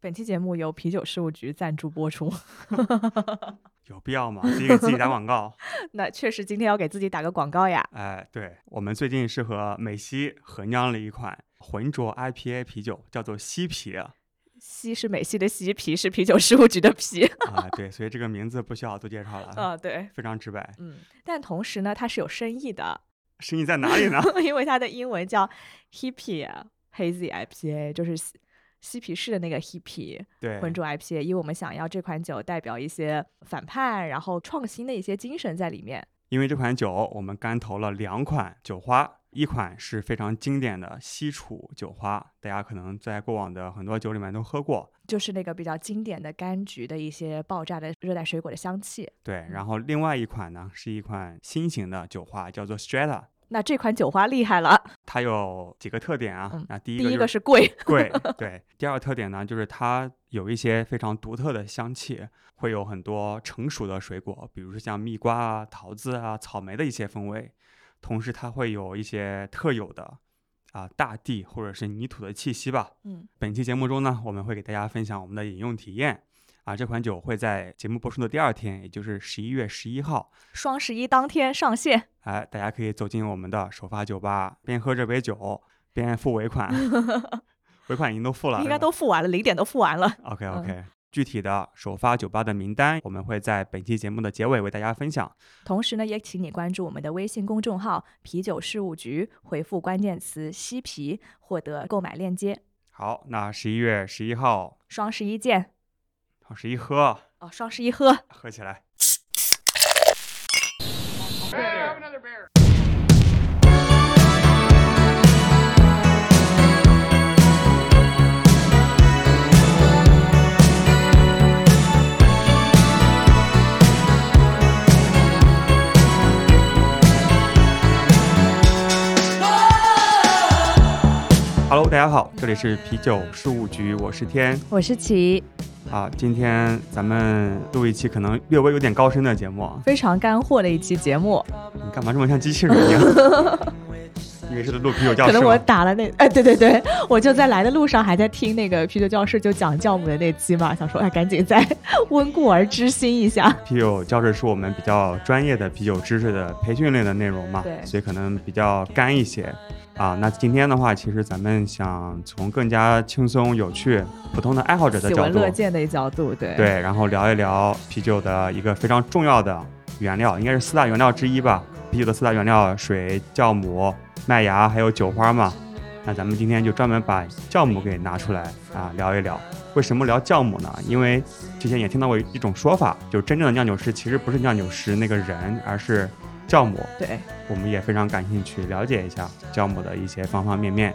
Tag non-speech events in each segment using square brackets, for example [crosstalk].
本期节目由啤酒事务局赞助播出。[laughs] 有必要吗？自己给自己打广告？[laughs] 那确实，今天要给自己打个广告呀。哎，对我们最近是和美西合酿了一款浑浊 IPA 啤酒，叫做西啤。西是美西的西，啤是啤酒事务局的啤。啊，对，所以这个名字不需要多介绍了。[laughs] 啊，对，非常直白。嗯，但同时呢，它是有深意的。深意在哪里呢？因为它的英文叫 Hippie Hazy IPA，就是。嬉皮士的那个 hippy 对浑浊 IPA，因为我们想要这款酒代表一些反叛，然后创新的一些精神在里面。因为这款酒我们干投了两款酒花，一款是非常经典的西楚酒花，大家可能在过往的很多酒里面都喝过，就是那个比较经典的柑橘的一些爆炸的热带水果的香气。对，然后另外一款呢是一款新型的酒花，叫做 Strata。那这款酒花厉害了，它有几个特点啊？那第一个第一个是贵，贵，[laughs] 对。第二个特点呢，就是它有一些非常独特的香气，会有很多成熟的水果，比如说像蜜瓜啊、桃子啊、草莓的一些风味。同时，它会有一些特有的啊大地或者是泥土的气息吧。嗯。本期节目中呢，我们会给大家分享我们的饮用体验。啊，这款酒会在节目播出的第二天，也就是十一月十一号，双十一当天上线。哎，大家可以走进我们的首发酒吧，边喝这杯酒边付尾款。[laughs] 尾款已经都付了，应该都付完了，零点都付完了。OK OK，具体的首发酒吧的名单，我们会在本期节目的结尾为大家分享。同时呢，也请你关注我们的微信公众号“啤酒事务局”，回复关键词“西啤”获得购买链接。好，那十一月十一号，双十一见。双十一喝哦，双十一喝，喝起来。Hello，大家好，这里是啤酒事务局，我是天，我是齐。啊，今天咱们录一期可能略微有点高深的节目，非常干货的一期节目。你干嘛这么像机器人一样？[laughs] 因为是录啤酒教室。可能我打了那…… [laughs] 哎，对对对，我就在来的路上还在听那个啤酒教室，就讲酵母的那期嘛，想说哎，赶紧再温故而知新一下。啤酒教室是我们比较专业的啤酒知识的培训类的内容嘛，对，所以可能比较干一些。啊，那今天的话，其实咱们想从更加轻松、有趣、普通的爱好者的角度，喜闻乐见的角度，对对，然后聊一聊啤酒的一个非常重要的原料，应该是四大原料之一吧。啤酒的四大原料：水、酵母、麦芽，还有酒花嘛。那咱们今天就专门把酵母给拿出来啊，聊一聊。为什么聊酵母呢？因为之前也听到过一种说法，就是真正的酿酒师其实不是酿酒师那个人，而是。酵母，对，我们也非常感兴趣，了解一下酵母的一些方方面面。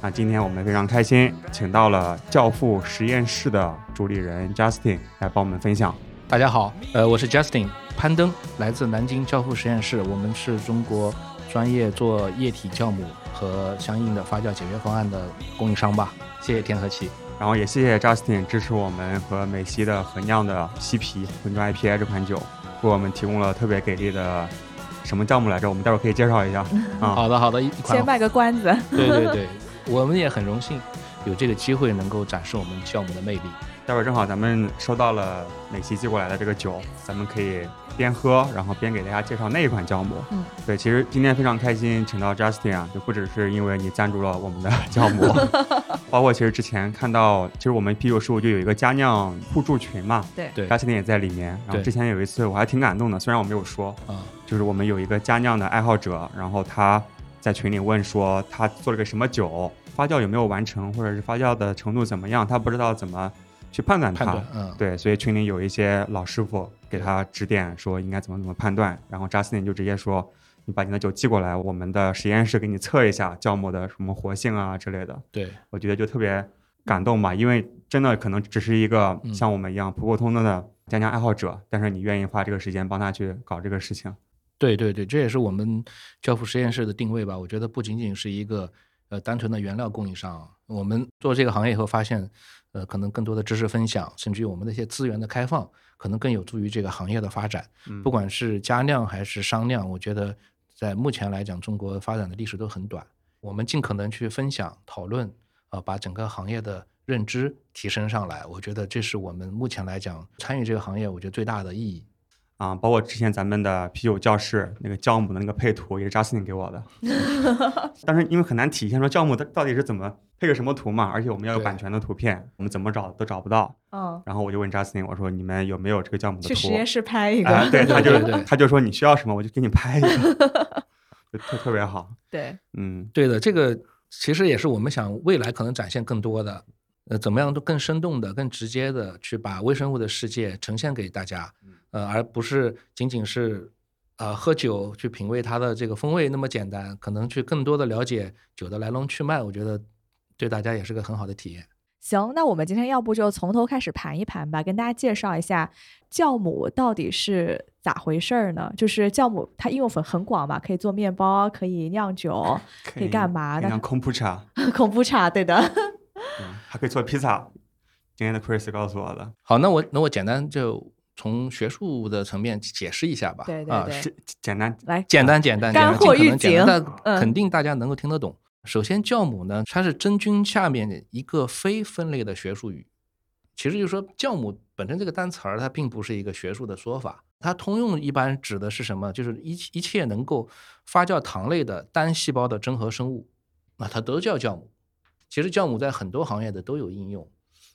那今天我们非常开心，请到了教父实验室的主理人 Justin 来帮我们分享。大家好，呃，我是 Justin 潘登，来自南京教父实验室，我们是中国专业做液体酵母和相应的发酵解决方案的供应商吧。谢谢天和气，然后也谢谢 Justin 支持我们和美西的合酿的西皮浑浊 IPA 这款酒，为我们提供了特别给力的。什么项目来着？我们待会儿可以介绍一下。[laughs] 啊，好的好的，先卖个关子。对对对，我们也很荣幸有这个机会能够展示我们酵母的魅力。待会儿正好咱们收到了美琪寄过来的这个酒，咱们可以边喝，然后边给大家介绍那一款酵母。嗯，对，其实今天非常开心，请到 Justin 啊，就不只是因为你赞助了我们的酵母，[laughs] 包括其实之前看到，其实我们啤酒事务就有一个佳酿互助群嘛，对对，Justin 也在里面。然后之前有一次我还挺感动的，虽然我没有说，嗯，就是我们有一个佳酿的爱好者，然后他在群里问说他做了个什么酒，发酵有没有完成，或者是发酵的程度怎么样，他不知道怎么。去判断它，嗯，对，所以群里有一些老师傅给他指点，说应该怎么怎么判断。然后扎斯林就直接说：“你把你的酒寄过来，我们的实验室给你测一下酵母的什么活性啊之类的。”对，我觉得就特别感动吧，因为真的可能只是一个像我们一样普普通通的家酿爱好者，但是你愿意花这个时间帮他去搞这个事情。对对对，这也是我们教父实验室的定位吧。我觉得不仅仅是一个呃单纯的原料供应商，我们做这个行业以后发现。呃，可能更多的知识分享，甚至于我们的一些资源的开放，可能更有助于这个行业的发展。不管是加量还是商量，我觉得在目前来讲，中国发展的历史都很短。我们尽可能去分享、讨论，啊，把整个行业的认知提升上来。我觉得这是我们目前来讲参与这个行业，我觉得最大的意义。啊，包括之前咱们的啤酒教室那个酵母的那个配图，也是扎斯汀给我的。[laughs] 但是因为很难体现说酵母它到底是怎么配个什么图嘛，而且我们要有版权的图片，我们怎么找都找不到。嗯，然后我就问 Justin，，我说你们有没有这个酵母的图？去实验室拍一啊，个，对，[laughs] 他就对对对他就说你需要什么，我就给你拍一个，[laughs] 就特特别好。[laughs] 对，嗯对的，这个其实也是我们想未来可能展现更多的，呃，怎么样都更生动的、更直接的去把微生物的世界呈现给大家，呃，而不是仅仅是呃喝酒去品味它的这个风味那么简单，可能去更多的了解酒的来龙去脉，我觉得对大家也是个很好的体验。行，那我们今天要不就从头开始盘一盘吧，跟大家介绍一下酵母到底是咋回事儿呢？就是酵母它应用很很广嘛，可以做面包，可以酿酒，[laughs] 可以干嘛呢可以像空铺茶，[laughs] 恐怖茶，对的。嗯，还可以做披萨。今天的 Chris 告诉我的，好，那我那我简单就从学术的层面解释一下吧。啊，对对对是简单来，简单简单，干简单尽可货预警能简单，嗯但肯定大家能够听得懂。首先，酵母呢，它是真菌下面的一个非分类的学术语。其实就是说，酵母本身这个单词儿，它并不是一个学术的说法，它通用一般指的是什么？就是一一切能够发酵糖类的单细胞的真核生物，啊，它都叫酵母。其实酵母在很多行业的都有应用，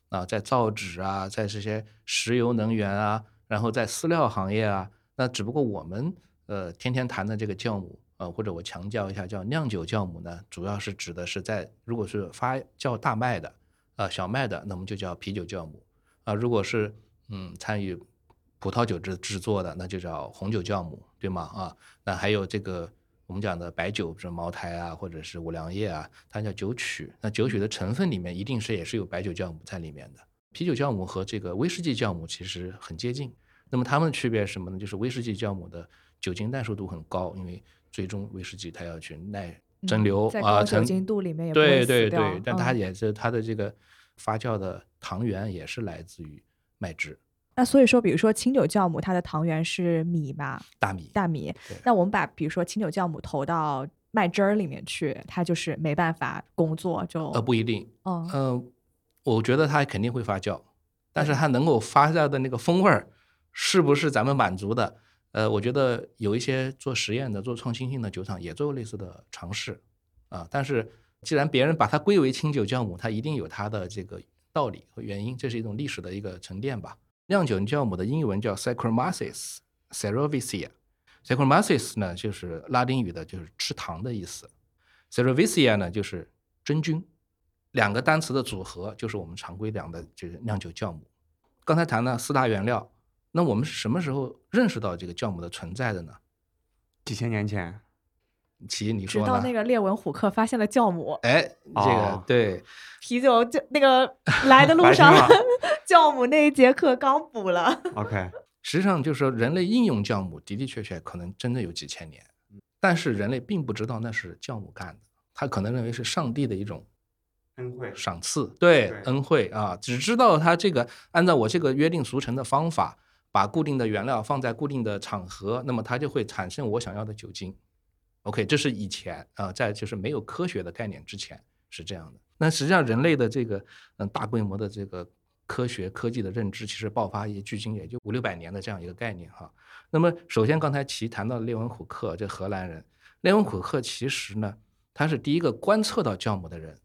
啊，在造纸啊，在这些石油能源啊，然后在饲料行业啊，那只不过我们呃天天谈的这个酵母，呃或者我强调一下叫酿酒酵母呢，主要是指的是在如果是发酵大麦的，呃小麦的，那么就叫啤酒酵母啊、如果是嗯参与葡萄酒制制作的，那就叫红酒酵母，对吗？啊，那还有这个我们讲的白酒，比如茅台啊，或者是五粮液啊，它叫酒曲。那酒曲的成分里面一定是也是有白酒酵母在里面的。啤酒酵母和这个威士忌酵母其实很接近。那么它们的区别是什么呢？就是威士忌酵母的酒精耐受度很高，因为最终威士忌它要去耐蒸馏啊，酒精度里面也对对对，但它嗯也是它的这个发酵的糖源也是来自于麦汁、那所以说，比如说清酒酵母，它的糖源是米嘛，大米。大米对。那我们把比如说清酒酵母投到麦汁儿里面去，它就是没办法工作，就呃，不一定，嗯嗯、我觉得它肯定会发酵，但是对它能够发酵的那个风味儿，是不是咱们满足的？呃，我觉得有一些做实验的、做创新性的酒厂也做过类似的尝试，啊，但是既然别人把它归为清酒酵母，它一定有它的这个道理和原因，这是一种历史的一个沉淀吧。酿酒酵母的英文叫 Saccharomyces cerevisiae。Saccharomyces 呢，就是拉丁语的，就是吃糖的意思。cerevisiae 呢，就是真菌。两个单词的组合就是我们常规讲的这个酿酒酵母。刚才谈了四大原料，那我们是什么时候认识到这个酵母的存在的呢？几千年前，其，你说？直到那个列文虎克发现了酵母，哎，这个、哦对，啤酒就那个来的路上，[laughs] 酵母那一节课刚补了。OK，[laughs] 实际上就是说人类应用酵母的的确确可能真的有几千年，但是人类并不知道那是酵母干的，他可能认为是上帝的一种恩惠赏赐，对对恩惠啊，只知道他这个按照我这个约定俗成的方法，把固定的原料放在固定的场合，那么它就会产生我想要的酒精。OK，这是以前啊、在就是没有科学的概念之前是这样的。那实际上人类的这个嗯大规模的这个科学科技的认知，其实爆发也距今也就五六百年的这样一个概念哈。那么首先刚才其谈到列文虎克这荷兰人，列文虎克其实呢，他是第一个观测到酵母的人。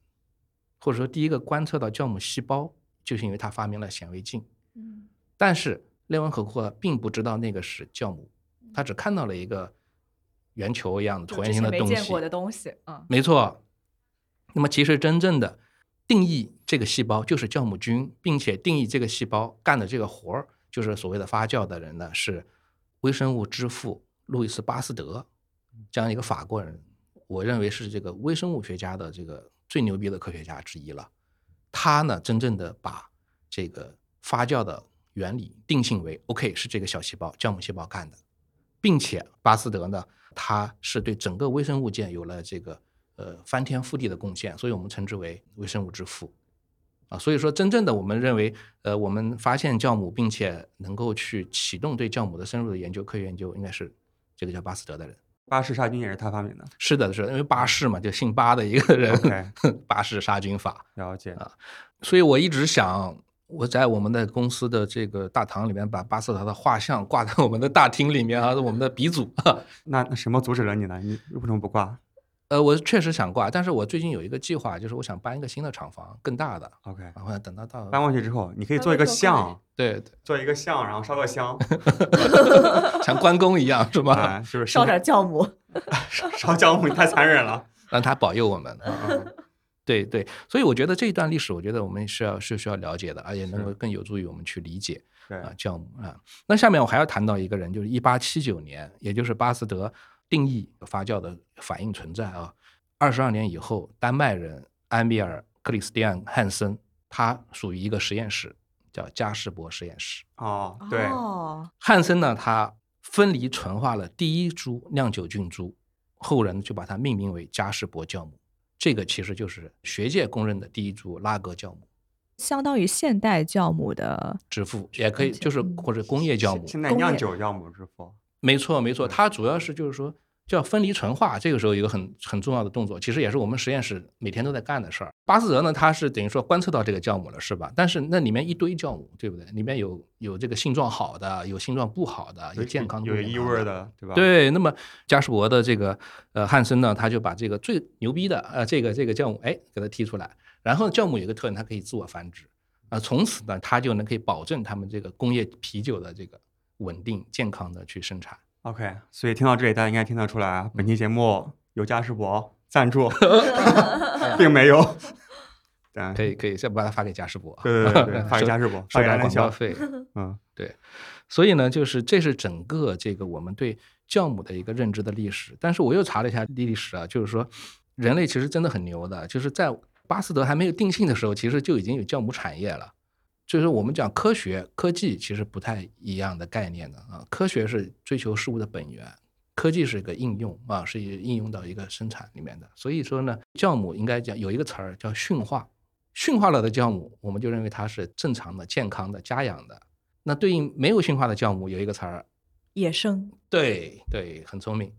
或者说第一个观测到酵母细胞，就是因为他发明了显微镜。嗯但是列文可克并不知道那个是酵母，他只看到了一个圆球一样的椭圆形的东西。没见过的东西，嗯没错。那么其实真正的定义这个细胞就是酵母菌，并且定义这个细胞干的这个活儿，就是所谓的发酵的人呢，是微生物之父路易斯巴斯德这样一个法国人，我认为是这个微生物学家的这个最牛逼的科学家之一了。他呢，真正的把这个发酵的原理定性为 OK 是这个小细胞酵母细胞干的，并且巴斯德呢，他是对整个微生物界有了这个呃翻天覆地的贡献，所以我们称之为微生物之父啊。所以说，真正的我们认为，呃，我们发现酵母，并且能够去启动对酵母的深入的研究、科学研究，应该是这个叫巴斯德的人。巴氏杀菌也是他发明的。是的，是的，因为巴氏嘛，就姓巴的一个人 [laughs] 巴氏杀菌法。了解啊，所以我一直想，我在我们的公司的这个大堂里面把巴斯德的画像挂在我们的大厅里面啊，我们的鼻祖。[laughs] 那那什么阻止了你呢？你为什么不挂呃，我确实想挂，但是我最近有一个计划，就是我想搬一个新的厂房，更大的。？OK，然后等到到搬过去之后，你可以做一个像，对对，做一个像，然后烧个香，[laughs] 像关公一样是吧？啊，就是烧点酵母，烧 [laughs] 烧酵母，你太残忍了。让他保佑我们。嗯对对，所以我觉得这一段历史，我觉得我们是要是需要了解的，而且能够更有助于我们去理解对啊酵母啊。那下面我还要谈到一个人，就是一八七九年，也就是巴斯德定义发酵的反应存在啊。二十二年以后，丹麦人安比尔克里斯蒂安汉森，他属于一个实验室，叫加士伯实验室。哦，对，哦，汉森呢，他分离纯化了第一株酿酒菌株，后人就把它命名为加士伯酵母。这个其实就是学界公认的第一株拉格酵母，相当于现代酵母的之父也可以就是嗯或者工业酵母。现代酿酒酵母之父，没错没错，它主要是就是说叫分离纯化，这个时候有一个很很重要的动作，其实也是我们实验室每天都在干的事儿。巴斯德呢，他是等于说观测到这个酵母了，是吧？但是那里面一堆酵母，对不对？里面有有这个性状好的，有性状不好的，有健康的有异味的，对吧？，对，那么加士伯的这个呃汉森呢，他就把这个最牛逼的呃这个这个酵母哎给它提出来，然后酵母有一个特点，它可以自我繁殖啊、从此呢，它就能可以保证他们这个工业啤酒的这个稳定健康的去生产。OK，所以听到这里，大家应该听得出来啊，本期节目有嘉士伯赞助，[laughs] 并没有。[laughs] 对，可以可以，再把它发给嘉士伯，对对对对，[laughs] 发给收嘉士伯，发给广告。费。嗯，对所以呢，就是这是整个这个我们对酵母的一个认知的历史。但是我又查了一下历史啊，就是说人类其实真的很牛的，就是在巴斯德还没有定性的时候，其实就已经有酵母产业了。就是我们讲科学、科技其实不太一样的概念的啊。科学是追求事物的本源，科技是一个应用啊，是应用到一个生产里面的。所以说呢，酵母应该讲有一个词儿叫驯化，驯化了的酵母，我们就认为它是正常的、健康的、家养的。那对应没有驯化的酵母有一个词儿，野生对对，很聪明，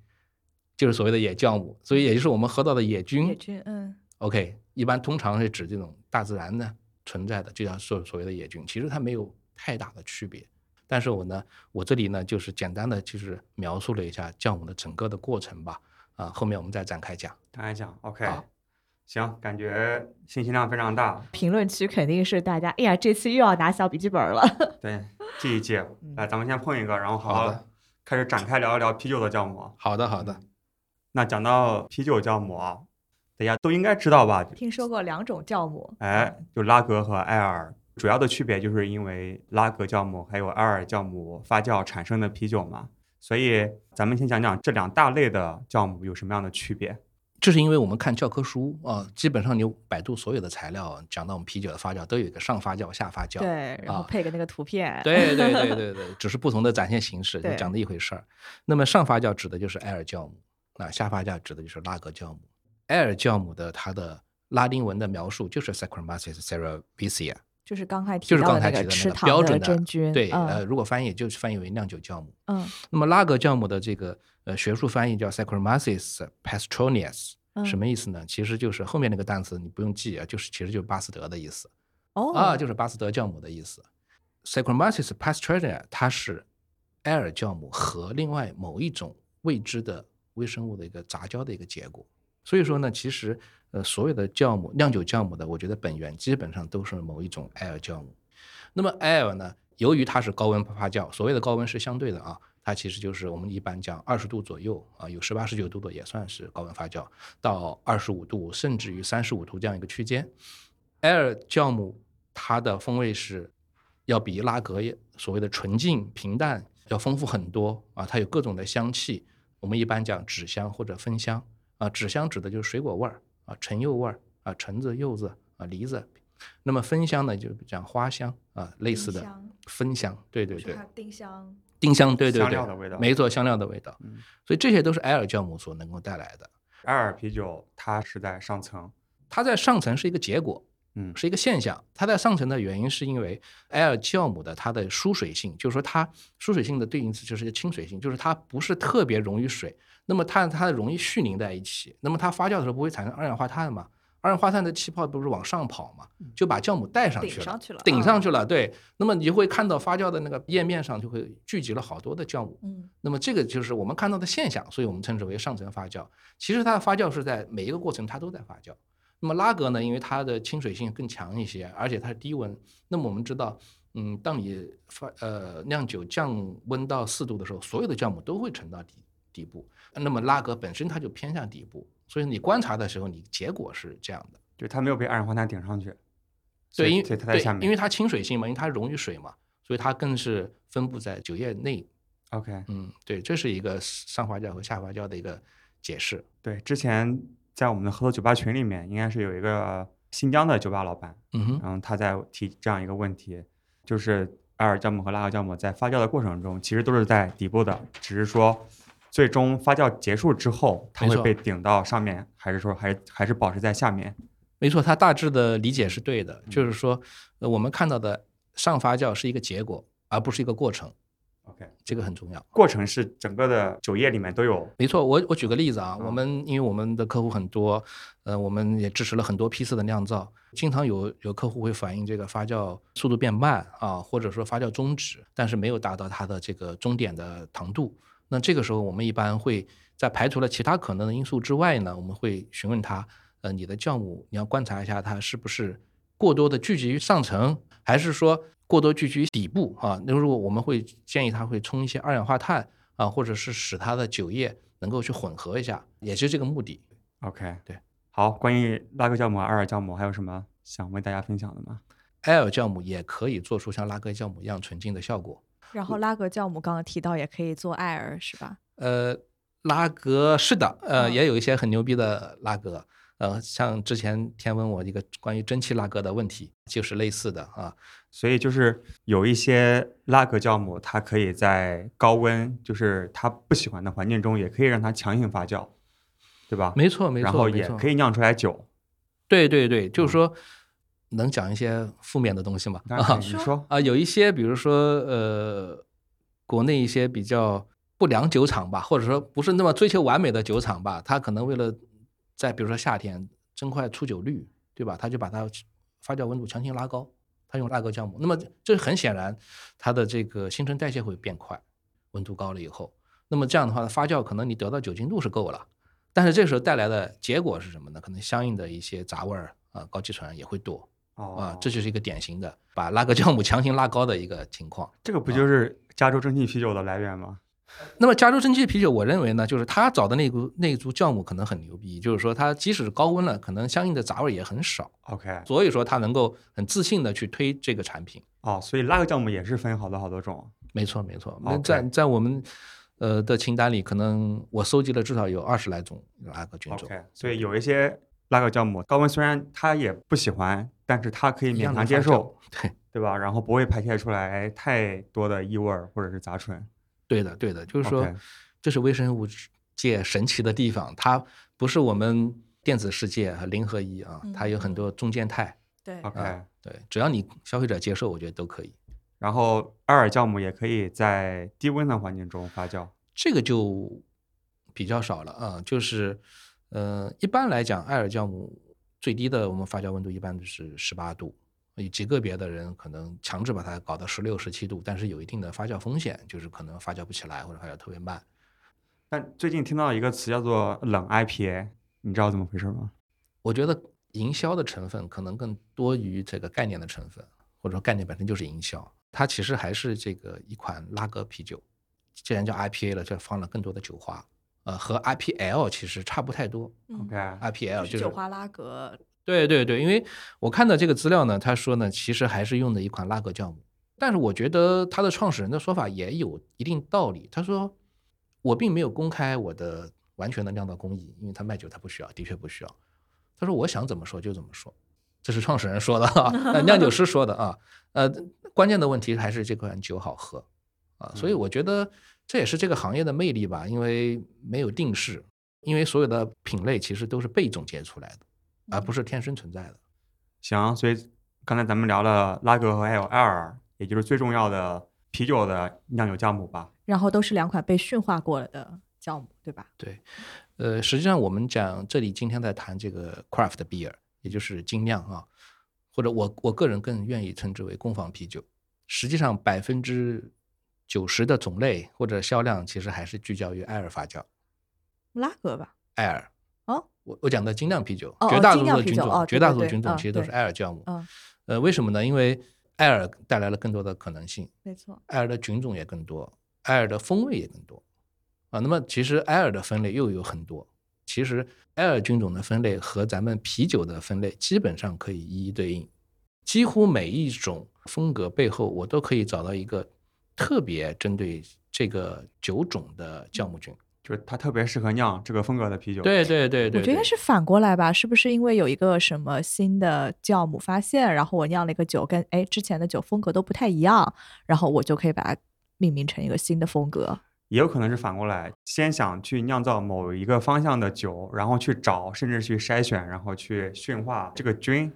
就是所谓的野酵母，所以也就是我们喝到的野菌。野菌，嗯，OK，一般通常是指这种大自然的存在的，就像所所谓的野菌，其实它没有太大的区别。但是我呢，我这里呢就是简单的就是描述了一下酵母的整个的过程吧，啊，后面我们再展开讲。展开讲 OK，行，感觉信息量非常大。评论区肯定是大家，哎呀，这次又要拿小笔记本了。[laughs] 对，记一记。[laughs] 来，咱们先碰一个，然后好好好的开始展开聊一聊啤酒的酵母。好的，好的，那讲到啤酒酵母啊，大家都应该知道吧？听说过两种酵母，哎，就拉格和艾尔，主要的区别就是因为拉格酵母还有艾尔酵母发酵产生的啤酒嘛。所以咱们先讲讲这两大类的酵母有什么样的区别。这是因为我们看教科书啊，基本上你百度所有的材料讲到我们啤酒的发酵，都有一个上发酵、下发酵。对，然后啊配个那个图片，对对对对对，只是不同的展现形式，就讲的一回事儿。那么上发酵指的就是艾尔酵母，那下发酵指的就是拉格酵母。艾尔酵母的它的拉丁文的描述就是 Saccharomyces cerevisiae，就是刚才提就是到刚才提的那个标准真菌，对，嗯呃，如果翻译就是翻译为酿酒酵母。嗯那么拉格酵母的这个呃学术翻译叫 Saccharomyces pastronius，嗯，什么意思呢？其实就是后面那个单词你不用记啊，就是其实就是巴斯德的意思。哦啊，就是巴斯德酵母的意思。Saccharomyces pasteurina 它是埃尔酵母和另外某一种未知的微生物的一个杂交的一个结果。所以说呢，其实呃所有的酵母酿酒酵母的，我觉得本源基本上都是某一种埃尔酵母。那么埃尔呢，由于它是高温发酵，所谓的高温是相对的啊，它其实就是我们一般讲二十度左右啊，有十八、十九度的也算是高温发酵，到二十五度甚至于三十五度这样一个区间。埃尔酵母它的风味是要比拉格也所谓的纯净平淡要丰富很多啊，它有各种的香气。我们一般讲脂香或者芬香啊，纸香指的就是水果味儿啊，橙柚味儿啊，橙子、柚子啊、梨子。那么芬香呢，就是讲花香啊，类似的香芬香，对对对，丁香，丁香，对对香对，料的味道没错，香料的味道。嗯所以这些都是艾尔酵母所能够带来的。艾尔啤酒它是在上层，它在上层是一个结果，嗯是一个现象。它在上层的原因是因为埃尔酵母的它的疏水性，就是说它疏水性的对应词就是亲水性，就是它不是特别溶于水，那么它它容易絮凝在一起，那么它发酵的时候不会产生二氧化碳嘛？二氧化碳的气泡不是往上跑嘛，就把酵母带上去了，上去了，顶上去，了。对，那么你就会看到发酵的那个页面上就会聚集了好多的酵母。嗯那么这个就是我们看到的现象，所以我们称之为上层发酵。其实它的发酵是在每一个过程它都在发酵。那么拉格呢，因为它的亲水性更强一些，而且它是低温。那么我们知道，嗯，当你发呃酿酒降温到四度的时候，所有的酵母都会沉到底底部。那么拉格本身它就偏向底部，所以你观察的时候，你结果是这样的。就它没有被二氧化碳顶上去，所对，因它在对下面。因为它亲水性嘛，因为它溶于水嘛，所以它更是分布在酒液内。OK，嗯，对，这是一个上发酵和下发酵的一个解释。对，之前在我们的合作酒吧群里面，应该是有一个新疆的酒吧老板，嗯哼，然后他在提这样一个问题，就是艾尔酵母和拉格酵母在发酵的过程中，其实都是在底部的，只是说最终发酵结束之后，它会被顶到上面，还是说还是还是保持在下面？没错，他大致的理解是对的，嗯。就是说，呃，我们看到的上发酵是一个结果，而不是一个过程，OK，这个很重要。过程是整个的酒业里面都有。没错，我我举个例子啊，嗯我们因为我们的客户很多，呃，我们也支持了很多批次的酿造，经常有有客户会反映这个发酵速度变慢啊，或者说发酵终止，但是没有达到它的这个终点的糖度。那这个时候，我们一般会在排除了其他可能的因素之外呢，我们会询问他，呃，你的酵母你要观察一下它是不是过多的聚集于上层，还是说过多聚集于底部啊？那如果我们会建议它会冲一些二氧化碳啊，或者是使它的酒液能够去混合一下，也是这个目的。OK，对。好，关于拉格酵母、阿尔酵母还有什么想为大家分享的吗？艾尔酵母也可以做出像拉格酵母一样纯净的效果。然后拉格酵母刚刚提到也可以做艾尔是吧？呃，拉格是的，呃，嗯也有一些很牛逼的拉格，呃，像之前天问我一个关于蒸汽拉格的问题，就是类似的啊。所以就是有一些拉格酵母，它可以在高温，就是它不喜欢的环境中，也可以让它强行发酵，对吧？没错，没错，然后也可以酿出来酒。对对对，就是嗯说能讲一些负面的东西吗？啊你说，啊，有一些比如说呃，国内一些比较不良酒厂吧，或者说不是那么追求完美的酒厂吧，它可能为了在比如说夏天增快出酒率，对吧？它就把它发酵温度强行拉高，它用拉格酵母，那么这很显然它的这个新陈代谢会变快，温度高了以后，那么这样的话呢发酵可能你得到酒精度是够了。但是这时候带来的结果是什么呢？可能相应的一些杂味儿啊、高基醇也会多哦啊，这就是一个典型的把拉格酵母强行拉高的一个情况。这个不就是加州蒸汽啤酒的来源吗？那么加州蒸汽啤酒，我认为呢，就是他找的那股那一株酵母可能很牛逼，就是说它即使高温了，可能相应的杂味也很少，OK，所以说他能够很自信的去推这个产品。哦，所以拉格酵母也是分好多好多种。没错，没错。那在在我们呃的清单里，可能我搜集了至少有二十来种拉格菌种。OK，所以有一些拉格酵母高温虽然它也不喜欢，但是它可以勉强接受，对，对吧？然后不会排泄出来太多的异味儿或者是杂醇。对的，对的，就是说这是微生物界神奇的地方，它不是我们电子世界和零和一啊，它有很多中间态。对 OK，、啊对，只要你消费者接受，我觉得都可以。然后艾尔酵母也可以在低温的环境中发酵。这个就比较少了啊，就是呃，一般来讲，艾尔酵母最低的我们发酵温度一般都是十八度，有极个别的人可能强制把它搞到十六、十七度，但是有一定的发酵风险，就是可能发酵不起来或者发酵特别慢。但最近听到一个词叫做冷 IPA，你知道怎么回事吗？我觉得营销的成分可能更多于这个概念的成分，或者说概念本身就是营销，它其实还是这个一款拉格啤酒，既然叫 IPA 了，就放了更多的酒花，呃，和 IPL 其实差不太多。嗯 OK，IPL 就就是酒花拉格，对对对，因为我看到这个资料呢，他说呢，其实还是用的一款拉格酵母，但是我觉得他的创始人的说法也有一定道理。他说，我并没有公开我的完全的酿造工艺，因为他卖酒他不需要，的确不需要。他说我想怎么说就怎么说，这是创始人说的啊，[laughs] 呃酿酒师说的啊。呃，关键的问题还是这款酒好喝啊，所以我觉得这也是这个行业的魅力吧，因为没有定式，因为所有的品类其实都是被总结出来的。而不是天生存在的。行，所以刚才咱们聊了拉格和还有艾尔，也就是最重要的啤酒的酿酒酵母吧。然后都是两款被驯化过了的酵母，对吧？对，呃，实际上我们讲这里今天在谈这个 craft beer，也就是精酿啊，或者我我个人更愿意称之为工坊啤酒。实际上，百分之九十的种类或者销量其实还是聚焦于艾尔发酵。拉格吧？艾尔哦，我我讲的精酿啤酒，绝大多数的菌种，绝大多数菌种嗯其实都是对艾尔酵母。嗯，呃，为什么呢？因为艾尔带来了更多的可能性，没错。艾尔的菌种也更多，艾尔的风味也更多啊。那么其实艾尔的分类又有很多，其实艾尔菌种的分类和咱们啤酒的分类基本上可以一一对应，几乎每一种风格背后我都可以找到一个特别针对这个酒种的酵母菌。就是它特别适合酿这个风格的啤酒。，对对对对，我觉得应该是反过来吧，是不是因为有一个什么新的酵母发现，然后我酿了一个酒跟哎之前的酒风格都不太一样，然后我就可以把它命名成一个新的风格。也有可能是反过来，先想去酿造某一个方向的酒，然后去找，甚至去筛选，然后去驯化这个菌，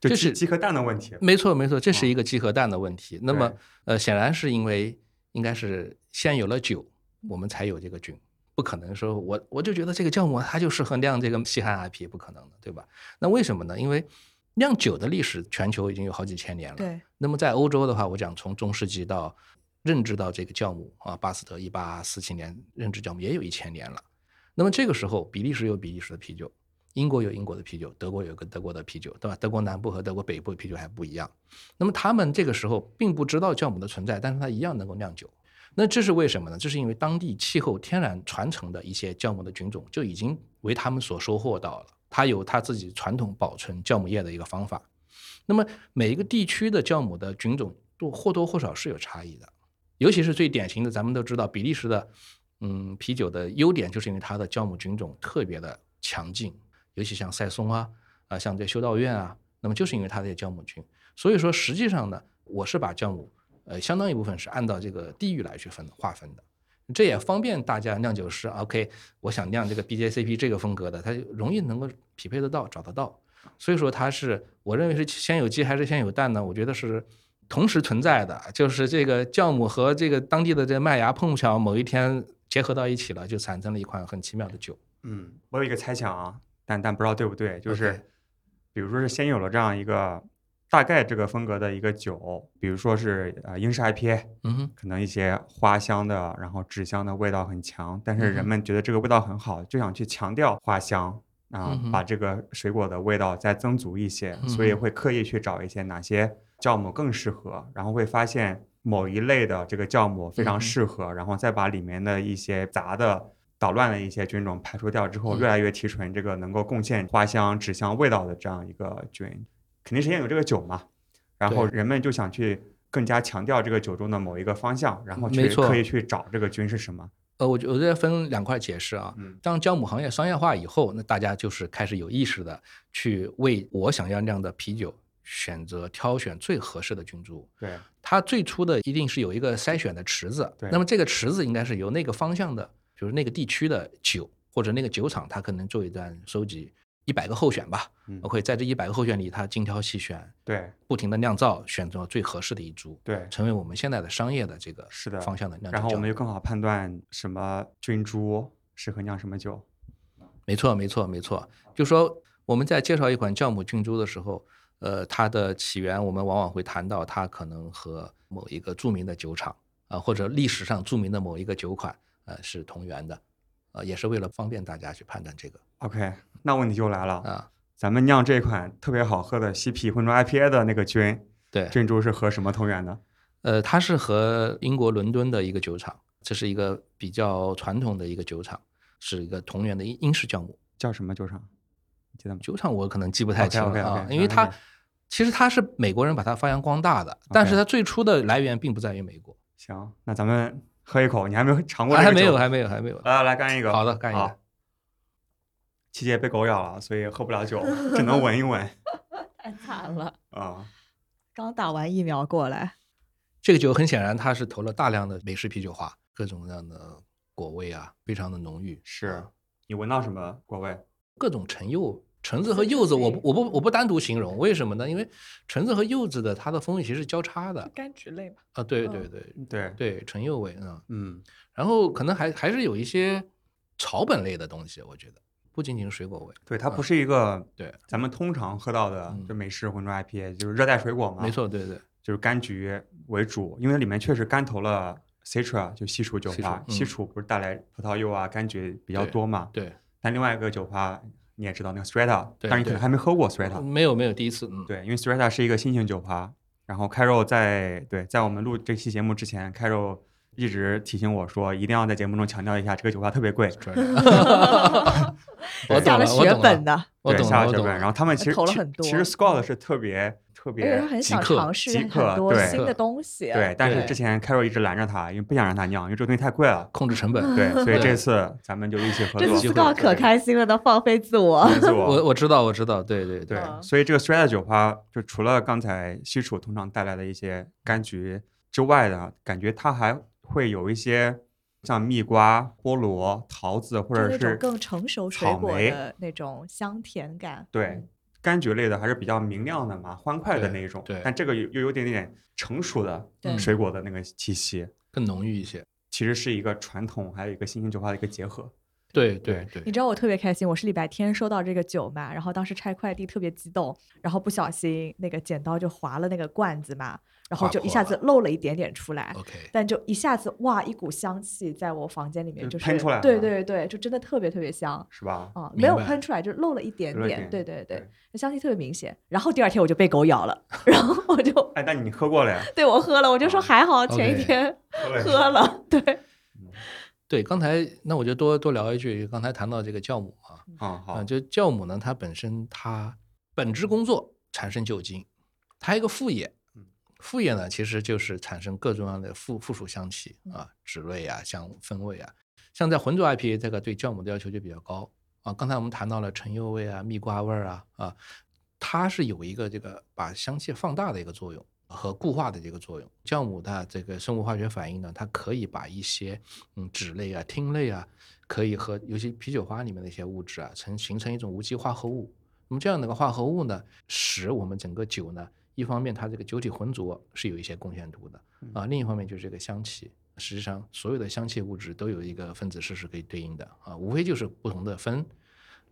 就这是鸡鸡和蛋的问题。没错，没错，这是嗯一个鸡和蛋的问题。那么，呃，显然是因为应该是先有了酒，我们才有这个菌，不可能说我我就觉得这个酵母它就适合酿这个西汉 IP，不可能的，对吧？那为什么呢？因为酿酒的历史全球已经有好几千年了。对，那么在欧洲的话，我讲从中世纪到认知到这个酵母啊，巴斯特一八四七年认知酵母也有一千年了。那么这个时候，比利时有比利时的啤酒，英国有英国的啤酒，德国有个德国的啤酒，对吧？德国南部和德国北部的啤酒还不一样。那么他们这个时候并不知道酵母的存在，但是它一样能够酿酒。那这是为什么呢？这是因为当地气候天然传承的一些酵母的菌种就已经为他们所收获到了，它有它自己传统保存酵母液的一个方法。那么每一个地区的酵母的菌种都或多或少是有差异的，尤其是最典型的，咱们都知道比利时的嗯啤酒的优点就是因为它的酵母菌种特别的强劲，尤其像塞松啊啊、像这修道院啊，那么就是因为它的酵母菌。所以说实际上呢，我是把酵母呃相当一部分是按照这个地域来去分划分的。这也方便大家酿酒师，OK，我想酿这个 BJCP 这个风格的，它就容易能够匹配得到、找得到。所以说它是，我认为是先有鸡还是先有蛋呢？我觉得是同时存在的，就是这个酵母和这个当地的这个麦芽碰巧某一天结合到一起了，就产生了一款很奇妙的酒。嗯，我有一个猜想啊，但但不知道对不对，就是比如说是先有了这样一个大概这个风格的一个酒，比如说是呃英式 IPA，嗯哼，可能一些花香的，然后纸香的味道很强，但是人们觉得这个味道很好，就想去强调花香啊，嗯把这个水果的味道再增足一些，所以会刻意去找一些哪些酵母更适合，然后会发现某一类的这个酵母非常适合，然后再把里面的一些杂的。捣乱的一些菌种排除掉之后，嗯越来越提纯这个能够贡献花香、纸香味道的这样一个菌，肯定是先有这个酒嘛，然后人们就想去更加强调这个酒中的某一个方向，然后去刻意去找这个菌是什么。呃，我觉我觉得分两块解释啊。嗯当酵母行业商业化以后，那大家就是开始有意识的去为我想要酿的啤酒选择挑选最合适的菌株。对，它最初的一定是有一个筛选的池子，对那么这个池子应该是由那个方向的，比如那个地区的酒或者那个酒厂，它可能做一段收集一百个候选吧嗯，OK，在这一百个候选里，他精挑细选，对，不停的酿造，选择最合适的一株，对，成为我们现在的商业的这个是的方向的酿酒然后我们就更好判断什么菌株适合酿什么酒。没错，没错，没错。就说我们在介绍一款酵母菌株的时候，呃，它的起源我们往往会谈到它可能和某一个著名的酒厂啊、或者历史上著名的某一个酒款呃是同源的，呃，也是为了方便大家去判断这个 OK，那问题就来了，啊。咱们酿这款特别好喝的西啤混装 IPA 的那个菌对，菌株是和什么同源的？呃，它是和英国伦敦的一个酒厂，这是一个比较传统的一个酒厂，是一个同源的英英式酵母。叫什么酒厂？你记得吗？酒厂我可能记不太清啊，因为它其实它是美国人把它发扬光大的，但是它最初的来源并不在于美国。行，那咱们喝一口，你还没有尝过啊还没有，还没有，还没有。来来来，干一个。好的干一个好。七姐被狗咬了，所以喝不了酒，只能闻一闻。[laughs] 太惨了，[laughs] 啊、刚打完疫苗过来，这个酒很显然它是投了大量的美式啤酒花，各种各样的果味啊，非常的浓郁。是啊你闻到什么果味？各种橙柚、橙子和柚子，我不我不我不单独形容，为什么呢？因为橙子和柚子的它的风味其实是交叉的柑橘类吧。啊，对嗯对对对，对，橙柚味啊，嗯，然后可能还还是有一些草本类的东西，我觉得不仅仅是水果味。对，它不是一个对。咱们通常喝到的嗯。就美式浑浊 IPA，就是热带水果嘛，没，错，对对，就是柑橘为主，因为里面确实干投了 Citra，就西楚酒西花，西楚不是带来葡萄柚啊、柑橘比较多嘛，对，但另外一个酒花你也知道那个 Strata，对但是你可能还没喝过 Strata，没有没有第一次，嗯，对，因为 Strata 是一个新型酒花，然后 Caro 在对在我们录这期节目之前，Caro 一直提醒我说，一定要在节目中强调一下，这个酒花特别贵。[laughs] 我下了血本的，我懂了，对下了血本，我懂了。然后他们其实其投了很多其实 Scott 是特别特别他很想尝试很多对新的东西。对，但是之前 Carol 一直拦着他，因为不想让他酿，因为这个东西太贵了。控制成本。对，所以这次咱们就一起合作。这次 Scott 可开心了，能放飞自我。我我知道，我知道，对对对，嗯所以这个 Strata 酒花，就除了刚才西楚通常带来的一些柑橘之外的，感觉它还会有一些像蜜瓜、菠萝、桃子，或者是更成熟水果的那种香甜感。对柑橘类的，还是比较明亮的嘛，欢快的那一种。对但这个又又有点点成熟的水果的那个气息，更浓郁一些。其实是一个传统还有一个新型酒花的一个结合。对对对你知道我特别开心，我是礼拜天收到这个酒嘛，然后当时拆快递特别激动，然后不小心那个剪刀就划了那个罐子嘛，然后就一下子漏了一点点出来。，OK，但就一下子哇，一股香气在我房间里面，就就是喷出来了对对对，就真的特别特别香是吧？啊，没有喷出来，就漏了一点点。对对对，那香气特别明显。然后第二天我就被狗咬了，[laughs] 然后我就哎，那你喝过了呀？[laughs] 对我喝了，我就说啊还好前一天喝了呀喝了，对，对，刚才那我就多多聊一句，刚才谈到这个酵母啊，啊，啊，好，就酵母呢，它本身它本职工作产生酒精，它一个副业嗯，副业呢其实就是产生各种各样的附附属香气啊，脂类啊、香风味啊。像在浑浊 IPA 这个对酵母的要求就比较高啊。刚才我们谈到了橙柚味啊、蜜瓜味儿啊啊，它是有一个这个把香气放大的一个作用。和固化的这个作用，酵母的这个生物化学反应呢，它可以把一些嗯脂类啊、烃类啊，可以和尤其啤酒花里面的一些物质啊，成形成一种无机化合物。那么这样的一个化合物呢，使我们整个酒呢，一方面它这个酒体浑浊是有一些贡献度的啊，另一方面就是这个香气。实际上，所有的香气物质都有一个分子式是可以对应的啊，无非就是不同的酚、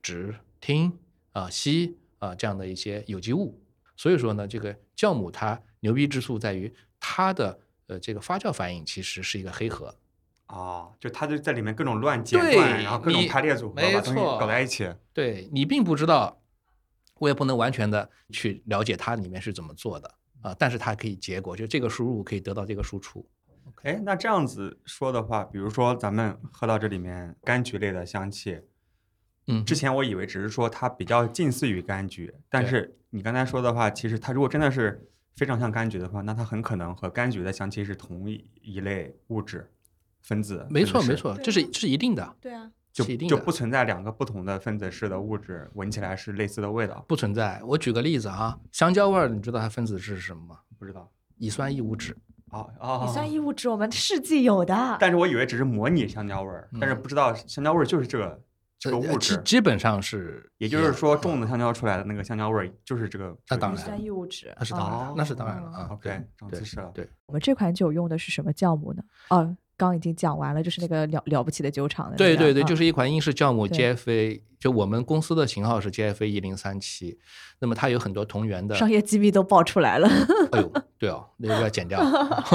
酯、烃啊、烯啊这样的一些有机物。所以说呢，这个酵母它牛逼之处在于它的呃这个发酵反应其实是一个黑盒，哦，就它就在里面各种乱剪对断，然后各种排列组合，把东西搞在一起。对你并不知道，我也不能完全的去了解它里面是怎么做的啊，但是它可以结果，就这个输入可以得到这个输出。哎，那这样子说的话，比如说咱们喝到这里面柑橘类的香气，嗯，之前我以为只是说它比较近似于柑橘，但是你刚才说的话，其实它如果真的是非常像柑橘的话，那它很可能和柑橘的香气是同一一类物质分子。没错没错，这是这是一定的，对啊，就是就一定的不存在两个不同的分子式的物质闻起来是类似的味道。不存在。我举个例子啊，香蕉味儿，你知道它分子式是什么吗？不知道乙酸异物酯。哦哦，乙酸异物质我们世纪有的，但是我以为只是模拟香蕉味儿，但是嗯不知道香蕉味儿就是这个这个呃物质。基基本上是也就是说，种的香蕉出来的那个香蕉味儿就是这个。那当然乙酸异物质，那是当然那是当然的嗯啊。OK，长知识了。对，我们这款酒用的是什么酵母呢？哦，刚已经讲完了，就是那个了了不起的酒厂的、对对对，啊就是一款英式酵母对。GFA，就我们公司的型号是 JFA 一零三七，那么它有很多同源的。商业机密都爆出来了。[laughs] 哎呦，对哦，那个要剪掉，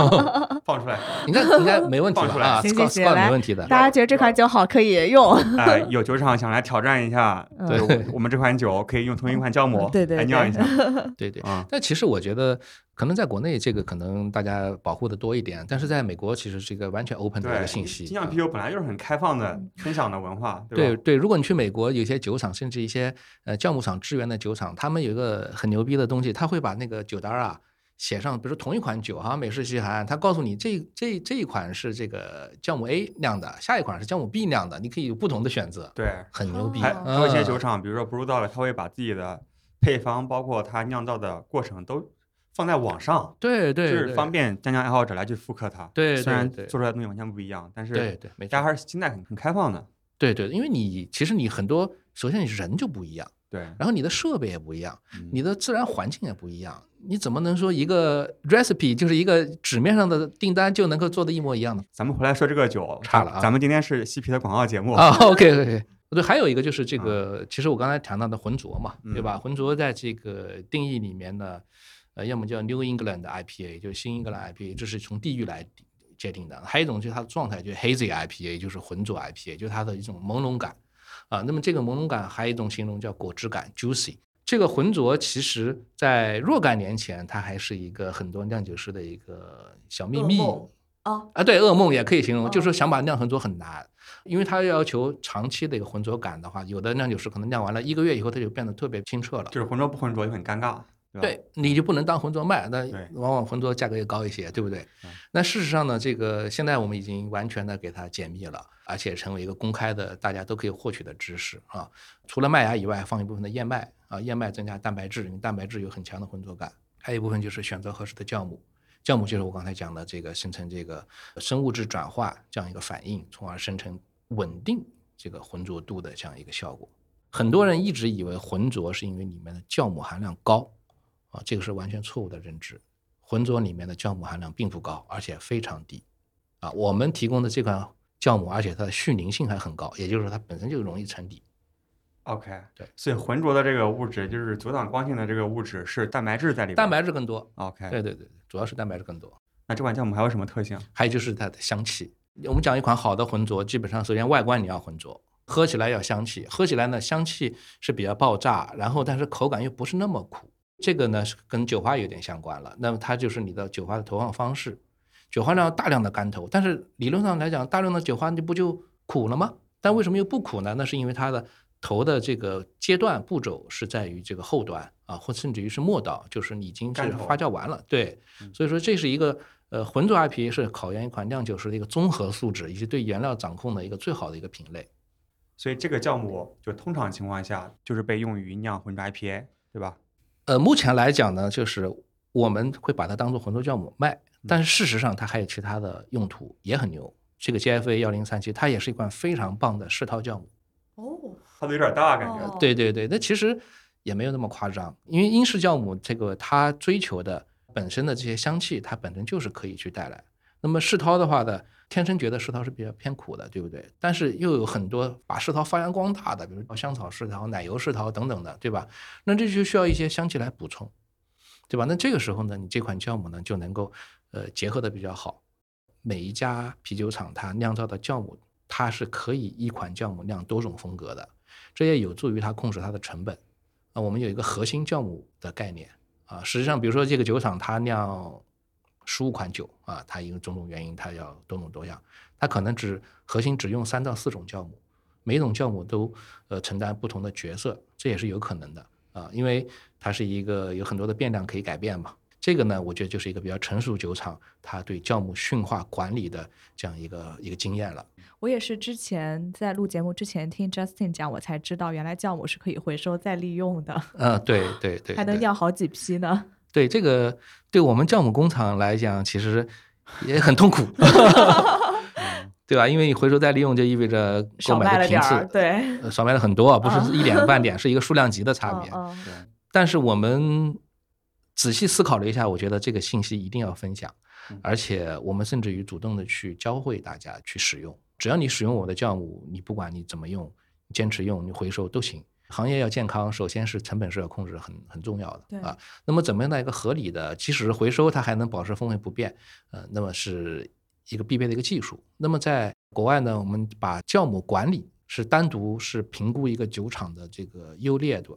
[laughs] 放出来。应该应该没问题放出来啊行行，Scott 行没问题的。大家觉得这款酒好，可以用。哎，[laughs] 有酒厂想来挑战一下，对我我们这款酒可以用同一款酵母对对来酿一下对对，啊。但其实我觉得，可能在国内这个可能大家保护的多一点，但是在美国其实是一个完全 open 的一，个信息。精酿啊啤酒本来就是很开放的分享的文化，吧？对对，如果你去美国，有些酒厂甚至一些呃酵母厂支援的酒厂，他们有一个很牛逼的东西，他会把那个酒单儿啊写上，比如说同一款酒哈，美式西海岸，他告诉你这这这一款是这个酵母 A 酿的，下一款是酵母 B 酿的，你可以有不同的选择，对，很牛逼。还有一些酒嗯厂，比如说 Brewdog，他会把自己的配方，包括它酿造的过程都放在网上，对对，就是方便酱酱爱好者来去复刻它。对虽然做出来的东西完全不一样，但是对对，大家，还是心态很很开放的。对对，因为你其实你很多，首先你人就不一样。对，然后你的设备也不一样，嗯你的自然环境也不一样，你怎么能说一个 recipe 就是一个纸面上的订单就能够做的一模一样呢？咱们回来说这个酒，差了啊咱们今天是西皮的广告节目，[laughs] 啊，OK OK，对，还有一个就是这个，其实我刚才谈到的浑浊嘛，对吧？嗯浑浊在这个定义里面呢，呃，要么叫 New England IPA，就是新英格兰 IPA，这是从地域来界定的；还有一种就是它的状态，就是 Hazy IPA，就是浑浊 IPA，就是它的一种朦胧感。啊。那么这个朦胧感还有一种形容叫果汁感 （juicy）。这个浑浊其实在若干年前，它还是一个很多酿酒师的一个小秘密。噩梦。哦，啊，对，噩梦也可以形容，哦。就是想把它酿浑浊很难，因为它要求长期的一个浑浊感的话，有的酿酒师可能酿完了一个月以后，它就变得特别清澈了。就是浑浊不浑浊就很尴尬，对你就不能当浑浊卖，那往往浑浊价格也高一些，对不对嗯？那事实上呢，这个现在我们已经完全的给它解密了，而且成为一个公开的，大家都可以获取的知识啊。除了麦芽以外，放一部分的燕麦啊，燕麦增加蛋白质，因为蛋白质有很强的浑浊感。还有一部分就是选择合适的酵母，酵母就是我刚才讲的这个生成这个生物质转化这样一个反应，从而生成稳定这个浑浊度的这样一个效果。很多人一直以为浑浊是因为里面的酵母含量高，啊，这个是完全错误的认知。浑浊里面的酵母含量并不高，而且非常低。啊，我们提供的这款酵母，而且它的絮凝性还很高，也就是说它本身就容易沉底。OK，对，所以浑浊的这个物质就是阻挡光线的这个物质是蛋白质在里面。蛋白质更多，OK，对对对，主要是蛋白质更多。那这款酵母还有什么特性？还有就是它的香气。我们讲一款好的浑浊，基本上首先外观你要浑浊，喝起来要香气，喝起来呢香气是比较爆炸，然后但是口感又不是那么苦。这个呢是跟酒花有点相关了。那么它就是你的酒花的投放方式，酒花呢要大量的干投，但是理论上来讲，大量的酒花你不就苦了吗？但为什么又不苦呢？那是因为它的投的这个阶段步骤是在于这个后端啊，或甚至于是末道，就是你已经是发酵完了。对，所以说这是一个呃浑浊 IPA 是考验一款酿酒师的一个综合素质以及对原料掌控的一个最好的一个品类。所以这个酵母就通常情况下就是被用于酿浑浊 IPA，对吧？呃，目前来讲呢，就是我们会把它当做浑浊酵母卖，但是事实上它还有其他的用途，也很牛。这个 GFA 幺零三七，它也是一款非常棒的世涛酵母。哦，它的有点大感觉。哦对对对，那其实也没有那么夸张，因为英式酵母这个它追求的本身的这些香气，它本身就是可以去带来。那么世涛的话呢，天生觉得世涛是比较偏苦的，对不对？但是又有很多把世涛发扬光大的，比如香草世涛、奶油世涛等等的，对吧？那这就需要一些香气来补充，对吧？那这个时候呢，你这款酵母呢就能够呃结合的比较好。每一家啤酒厂它酿造的酵母，它是可以一款酵母酿多种风格的，这也有助于它控制它的成本。啊，我们有一个核心酵母的概念啊，实际上，比如说这个酒厂它酿十五款酒啊，它因为种种原因，它要多种多样，它可能只核心只用三到四种酵母，每种酵母都呃承担不同的角色，这也是有可能的啊，因为它是一个有很多的变量可以改变嘛。这个呢，我觉得就是一个比较成熟酒厂，它对酵母驯化管理的这样一个一个经验了。我也是之前在录节目之前听 Justin 讲，我才知道原来酵母是可以回收再利用的，嗯，对对对，[laughs] 还能对酿好几批呢。对这个，对我们酵母工厂来讲，其实也很痛苦，[laughs] 对吧？因为你回收再利用，就意味着购少卖买的频次对，呃少卖了很多啊，不嗯是一点半 [laughs] 点，是一个数量级的差别。但是我们仔细思考了一下，我觉得这个信息一定要分享嗯，而且我们甚至于主动的去教会大家去使用。只要你使用我的酵母，你不管你怎么用，坚持用，你回收都行。行业要健康，首先是成本是要控制很很重要的啊。那么怎么样的一个合理的，即使是回收它还能保持风味不变，呃，那么是一个必备的一个技术。那么在国外呢，我们把酵母管理是单独是评估一个酒厂的这个优劣的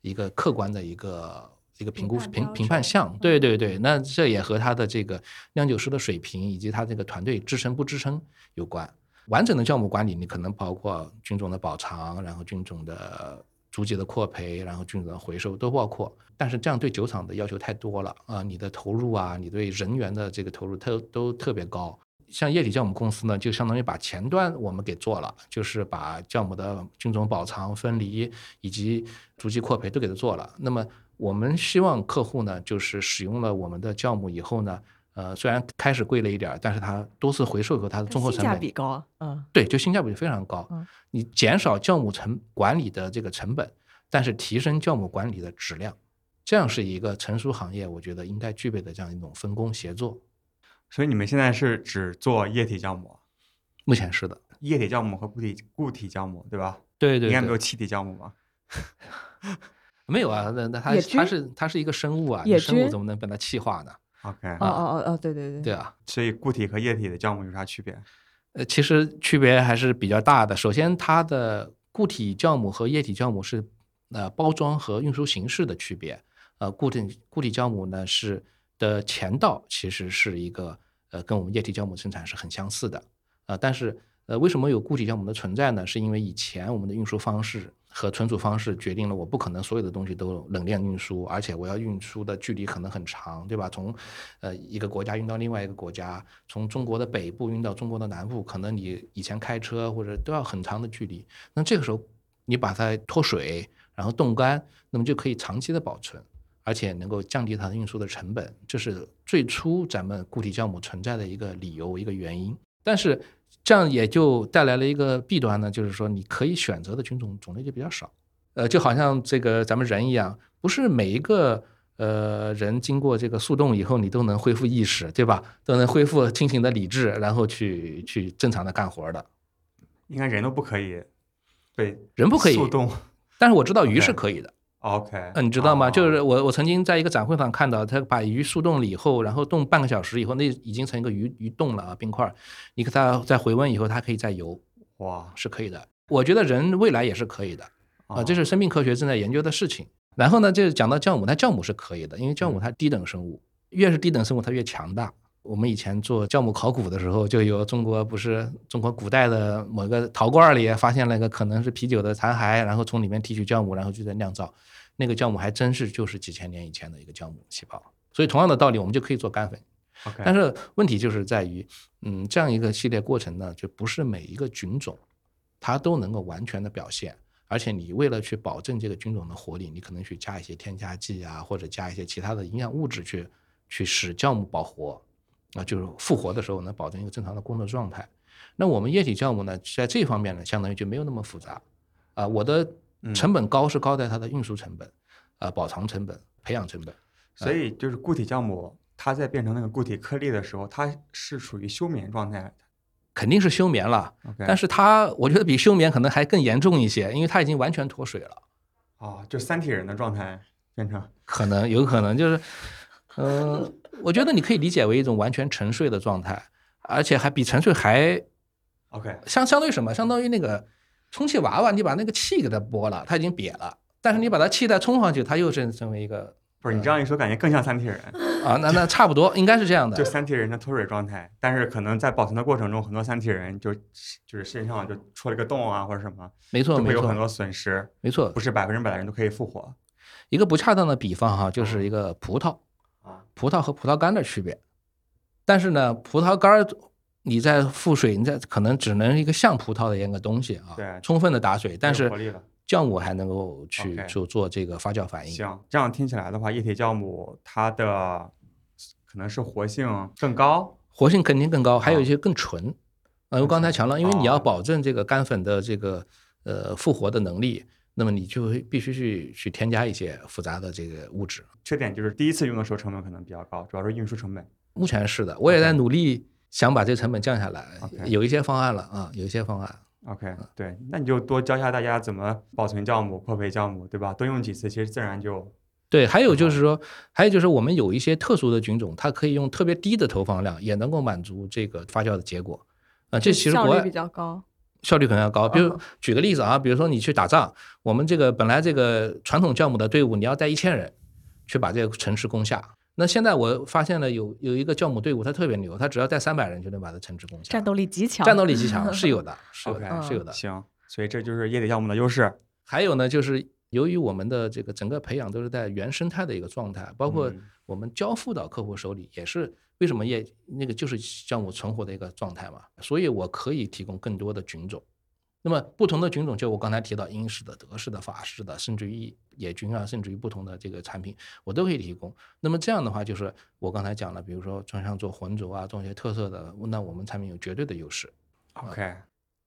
一个客观的一个一个评估评评判项。嗯对对对，那这也和他的这个酿酒师的水平以及他这个团队支撑不支撑有关。完整的酵母管理，你可能包括菌种的保藏，然后菌种的逐级的扩培，然后菌种的回收都包括。但是这样对酒厂的要求太多了啊！你的投入啊，你对人员的这个投入都都特别高。像液体酵母公司呢，就相当于把前端我们给做了，就是把酵母的菌种保藏、分离以及逐级扩培都给它做了。那么我们希望客户呢，就是使用了我们的酵母以后呢，呃，虽然开始贵了一点儿，但是它多次回收以后，它的综合性价成本比高，嗯，对，就性价比非常高。嗯你减少酵母成管理的这个成本，但是提升酵母管理的质量，这样是一个成熟行业我觉得应该具备的这样一种分工协作。所以你们现在是只做液体酵母？目前是的，液体酵母和固体固体酵母，对吧？对对对，应该没有气体酵母吧？[laughs] 没有啊，那那它它是它是一个生物啊，生物怎么能把它气化呢？OK，哦哦哦哦，对对对，对啊，所以固体和液体的酵母有啥区别？呃，其实区别还是比较大的。首先，它的固体酵母和液体酵母是呃包装和运输形式的区别。呃，固体固体酵母呢是的前道其实是一个呃跟我们液体酵母生产是很相似的。呃，但是呃为什么有固体酵母的存在呢？是因为以前我们的运输方式和存储方式决定了我不可能所有的东西都冷链运输，而且我要运输的距离可能很长，对吧？从呃一个国家运到另外一个国家，从中国的北部运到中国的南部，可能你以前开车或者都要很长的距离。那这个时候你把它脱水，然后冻干，那么就可以长期的保存，而且能够降低它的运输的成本。这是最初咱们固体酵母存在的一个理由、一个原因。但是这样也就带来了一个弊端呢，就是说你可以选择的菌种种类就比较少。呃，就好像这个咱们人一样，不是每一个呃人经过这个速冻以后，你都能恢复意识，对吧？都能恢复清醒的理智，然后去去正常的干活的。应该人都不可以被人不可以速冻。但是我知道鱼是可以的，OK，嗯，你知道吗？哦就是我我曾经在一个展会上看到，他把鱼速冻了以后，然后冻半个小时以后，那已经成一个鱼鱼冻了啊，冰块儿，你给它再回温以后，它可以再游，哇是可以的。我觉得人未来也是可以的。啊，这是是生命科学正在研究的事情。然后呢，就是讲到酵母，那酵母是可以的，因为酵母嗯它低等生物，越是低等生物它越强大。我们以前做酵母考古的时候，就有中国不是中国古代的某个陶罐里发现了一个可能是啤酒的残骸，然后从里面提取酵母，然后就在酿造。那个酵母还真是就是几千年以前的一个酵母细胞。所以同样的道理，我们就可以做干粉。但是问题就是在于，嗯，这样一个系列过程呢，就不是每一个菌种它都能够完全的表现，而且你为了去保证这个菌种的活力，你可能去加一些添加剂啊，或者加一些其他的营养物质去去使酵母保活，啊，就是复活的时候能保证一个正常的工作状态。那我们液体酵母呢，在这方面呢，相当于就没有那么复杂，啊，我的嗯成本高是高在它的运输成本，啊，保藏成本、培养成本。所以就是固体酵母，它在变成那个固体颗粒的时候，它是属于休眠状态。肯定是休眠了但是它我觉得比休眠可能还更严重一些，因为它已经完全脱水了，哦，就三体人的状态变成可能有可能就是，呃，[laughs] 我觉得你可以理解为一种完全沉睡的状态，而且还比沉睡还 OK，相相当于什么？相当于那个充气娃娃，你把那个气给它拨了，它已经瘪了，但是你把它气再充上去，它又是成为一个不是你这样一说，感觉更像三体人，啊，那那差不多应该是这样的 [laughs] 就。三体人的脱水状态。但是可能在保存的过程中，很多三体人就就是身上就戳了个洞啊，或者什么，没错，就会有很多损失，没错不。是百分之百的人都可以复活一个不恰当的比方哈，就是一个葡萄，啊。葡萄和葡萄干的区别。但是呢，葡萄干儿你在复水，你在可能只能一个像葡萄的一个东西啊，对充分的打水，但是酵母还能够去做做这个发酵反应。行，这样听起来的话，液体酵母它的可能是活性更高。活性肯定更高，还有啊一些更纯。呃，我刚才强调，因为你要哦保证这个干粉的这个呃复活的能力，那么你就会必须去去添加一些复杂的这个物质。缺点就是第一次用的时候成本可能比较高，主要是运输成本。目前是的，我也在努力想把这个成本降下来有一些方案了啊，有一些方案。OK，对，那你就多教一下大家怎么保存酵母、扩培酵母，对吧？多用几次，其实自然就对，还有就是说，还有就是我们有一些特殊的菌种，它可以用特别低的投放量，也能够满足这个发酵的结果。啊、这其实国外效率比较高。效率可能要高。比如嗯举个例子啊，比如说你去打仗，我们这个本来这个传统酵母的队伍，你要带一千人去把这个城市攻下。那现在我发现了有有一个酵母队伍，它特别牛，它只要带三百人就能把它城市攻下，战斗力极强，战斗力极强，[laughs] 是有的，是有的，是有的。行。所以这就是液体酵母的优势。还有呢，就是由于我们的这个整个培养都是在原生态的一个状态，包括嗯我们交付到客户手里，也是为什么液那个就是酵母存活的一个状态嘛，所以我可以提供更多的菌种。那么不同的菌种，就我刚才提到英式的、德式的、法式的，甚至于野菌啊，甚至于不同的这个产品，我都可以提供。那么这样的话，就是我刚才讲了，比如说像做混浊啊，做一些特色的，那我们产品有绝对的优势。OK，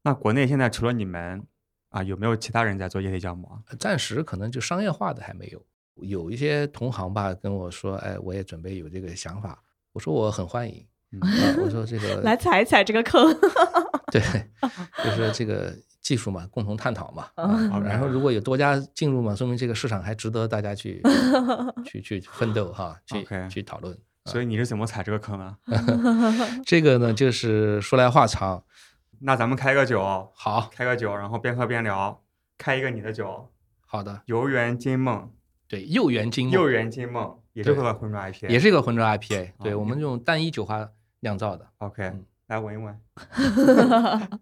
那国内现在除了你们啊，有没有其他人在做液体酵母啊？暂时可能就商业化的还没有。有一些同行吧跟我说，哎，我也准备有这个想法。我说我很欢迎，嗯啊我说这个来踩一踩这个坑。对，就是这个技术嘛，共同探讨嘛。[laughs] 嗯啊然后如果有多家进入嘛，说明这个市场还值得大家去 [laughs] 去去奋斗哈，去去讨论。所以你是怎么踩这个坑啊？[laughs] 这个呢，就是说来话长。那咱们开个酒，好开个酒，然后边喝边聊。开一个你的酒，好的，游园惊梦，对，又园惊梦又园惊梦也是对个浑浊 IPA，也是一个浑浊 IPA，对哦我们这种单一酒花酿造的。OK，嗯来闻一闻。[laughs]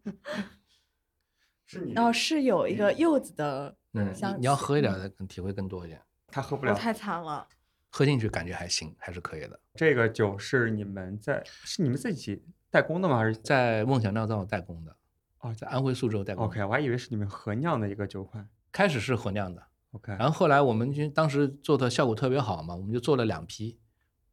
是你然后是有一个柚子的，嗯，香你你要喝一点的，可能体会更多一点。他喝不了。太惨了。喝进去感觉还行，还是可以的。这个酒是你们在是你们自己代工的吗？还是在梦想酿造代工的，哦在安徽宿州代工。OK，我还以为是你们合酿的一个酒款。开始是合酿的，OK，然后后来我们就当时做的效果特别好嘛，我们就做了两批，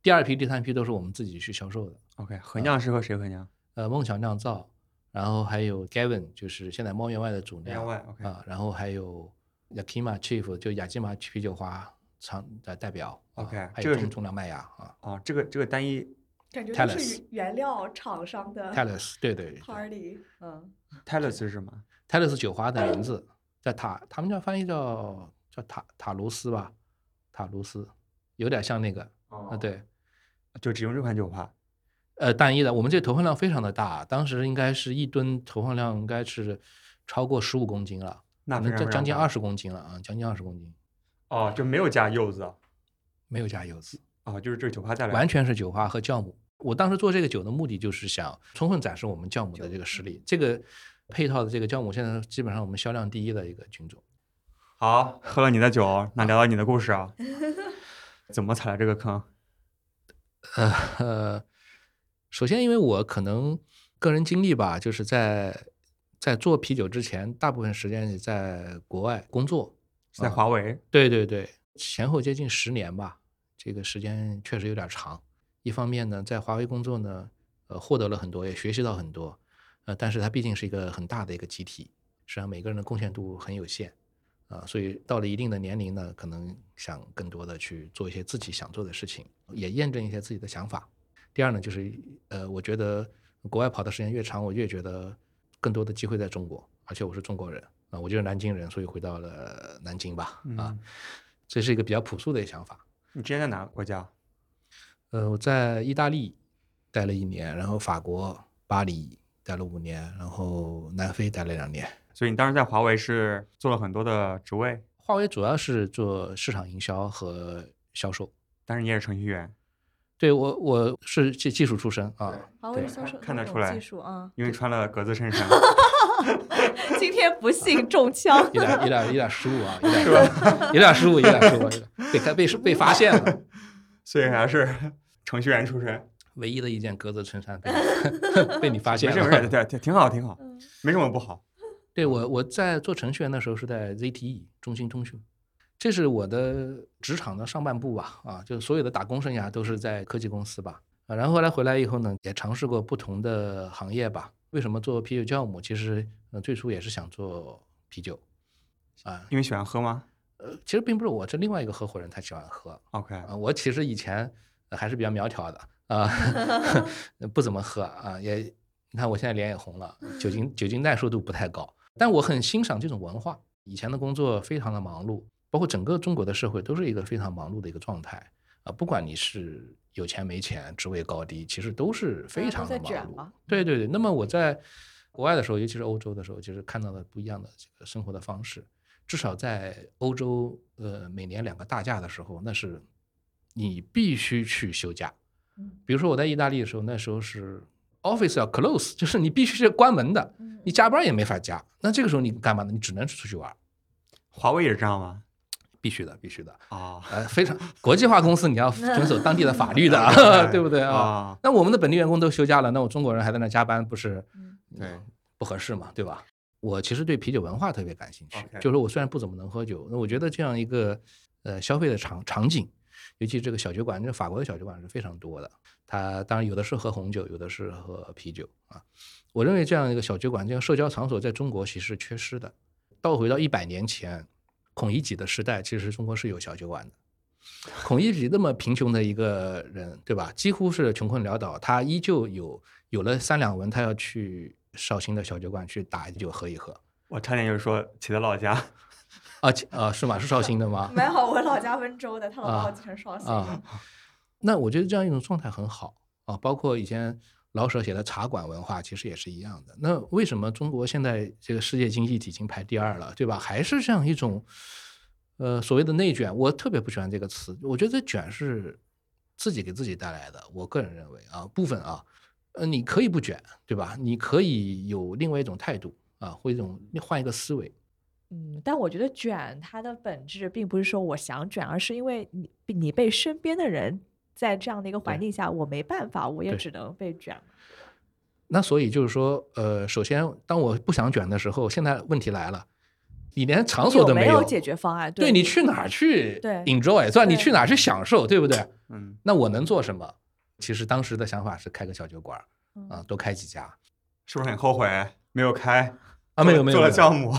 第二批、第三批都是我们自己去销售的。OK，合酿是和谁合酿？呃，梦想酿造，然后还有 Gavin，就是现在猫员外的主酿员外，OK。啊，然后还有 Yakima Chief，就雅基玛啤酒花厂的代表啊 OK，还这个是有重重量麦芽啊。哦，这个这个单一感觉就是原料厂商的 Talis，对对对。Party，嗯，Talis 是什么？，Talis 酒花的名字在塔，他们叫翻译叫叫塔塔卢斯吧，塔卢斯，有点像那个哦啊，对，就只用这款酒花。呃，单一的，我们这投放量非常的大，当时应该是一吨投放量应该是超过十五公斤了，那能将将近二十公斤了啊，将近二十公斤，哦，就没有加柚子没有加柚子，哦，就是这个酒花带来的。完全是酒花和酵母。我当时做这个酒的目的就是想充分展示我们酵母的这个实力。这个配套的这个酵母现在基本上我们销量第一的一个菌种。好，喝了你的酒，那聊聊你的故事啊。怎么踩了这个坑？呃呃，首先因为我可能个人经历吧，就是在在做啤酒之前，大部分时间也在国外工作，是在华为。对对对，前后接近十年吧，这个时间确实有点长。一方面呢，在华为工作呢，呃，获得了很多，也学习到很多，呃，但是它毕竟是一个很大的一个集体，实际上每个人的贡献度很有限，啊、所以到了一定的年龄呢，可能想更多的去做一些自己想做的事情，也验证一些自己的想法。第二呢，就是呃，我觉得国外跑的时间越长，我越觉得更多的机会在中国，而且我是中国人啊、我就是南京人，所以回到了南京吧，啊，嗯这是一个比较朴素的想法。你之前在哪个国家？呃，我在意大利待了一年，然后法国巴黎待了五年，然后南非待了两年。所以你当时在华为是做了很多的职位，华为主要是做市场营销和销售。但是你也是程序员，对我，我是技技术出身啊。华对为销售看得出来技术啊，因为穿了格子衬衫，[laughs] 今天不幸中枪 [laughs] 有点有点有点失误啊，有点失误，有点失误，有点失误，被被被发现了。[laughs] 所以还是程序员出身。唯一的一件格子衬衫被你被你发现了没事没事，对，挺挺好挺好，嗯没什么不好。对我我在做程序员的时候是在 ZTE 中兴通讯，这是我的职场的上半部吧，啊，就所有的打工生涯都是在科技公司吧，啊，然后后来回来以后呢，也尝试过不同的行业吧。为什么做啤酒酵母？其实呃最初也是想做啤酒，啊，因为喜欢喝吗呃，其实并不是我，这另外一个合伙人他喜欢喝，？OK，啊，我其实以前呃还是比较苗条的啊 [laughs] [laughs] 不怎么喝啊，也你看我现在脸也红了，酒精酒精耐受度不太高，但我很欣赏这种文化。以前的工作非常的忙碌，包括整个中国的社会都是一个非常忙碌的一个状态啊，不管你是有钱没钱，职位高低，其实都是非常的忙碌。对对对，那么我在国外的时候，尤其是欧洲的时候，其实看到了不一样的这个生活的方式。至少在欧洲，呃，每年两个大假的时候，那是你必须去休假。嗯比如说我在意大利的时候，那时候是 office 要 close，就是你必须是关门的，嗯你加班也没法加。那这个时候你干嘛呢？你只能出去玩，华为也是这样吗？必须的，必须的。啊，呃，非常国际化公司，你要遵守当地的法律的，[laughs] 对不对啊？啊，那我们的本地员工都休假了，那我中国人还在那加班，不是嗯对，不合适嘛，对吧？我其实对啤酒文化特别感兴趣就是说我虽然不怎么能喝酒，那我觉得这样一个呃消费的场场景，尤其这个小酒馆，这法国的小酒馆是非常多的。它当然有的是喝红酒，有的是喝啤酒啊。我认为这样一个小酒馆，这样社交场所在中国其实是缺失的。倒回到一百年前，孔乙己的时代，其实中国是有小酒馆的。孔乙己那么贫穷的一个人，对吧？几乎是穷困潦倒，他依旧有有了三两文，他要去绍兴的小酒馆去打酒喝一喝。我差点就是说起的老家，啊其啊是吗？是绍兴的吗？[laughs] 没有，我老家温州的，他老把我啊记成绍兴那我觉得这样一种状态很好啊，包括以前老舍写的茶馆文化，其实也是一样的。那为什么中国现在这个世界经济体已经排第二了，对吧？还是这样一种呃所谓的内卷？我特别不喜欢这个词，我觉得这卷是自己给自己带来的。我个人认为啊，部分啊，呃，你可以不卷，对吧？你可以有另外一种态度啊，或一种换一个思维。嗯，但我觉得卷它的本质并不是说我想卷，而是因为你你被身边的人在这样的一个环境下，我没办法，我也只能被卷。那所以就是说，呃，首先当我不想卷的时候，现在问题来了，你连场所都没有没解决方案？对你去哪儿去对 enjoy 是吧？你去哪儿去享受，对不对？嗯，那我能做什么？其实当时的想法是开个小酒馆啊，多开几家是不是很后悔没有开啊，没有没有做了没有酵母？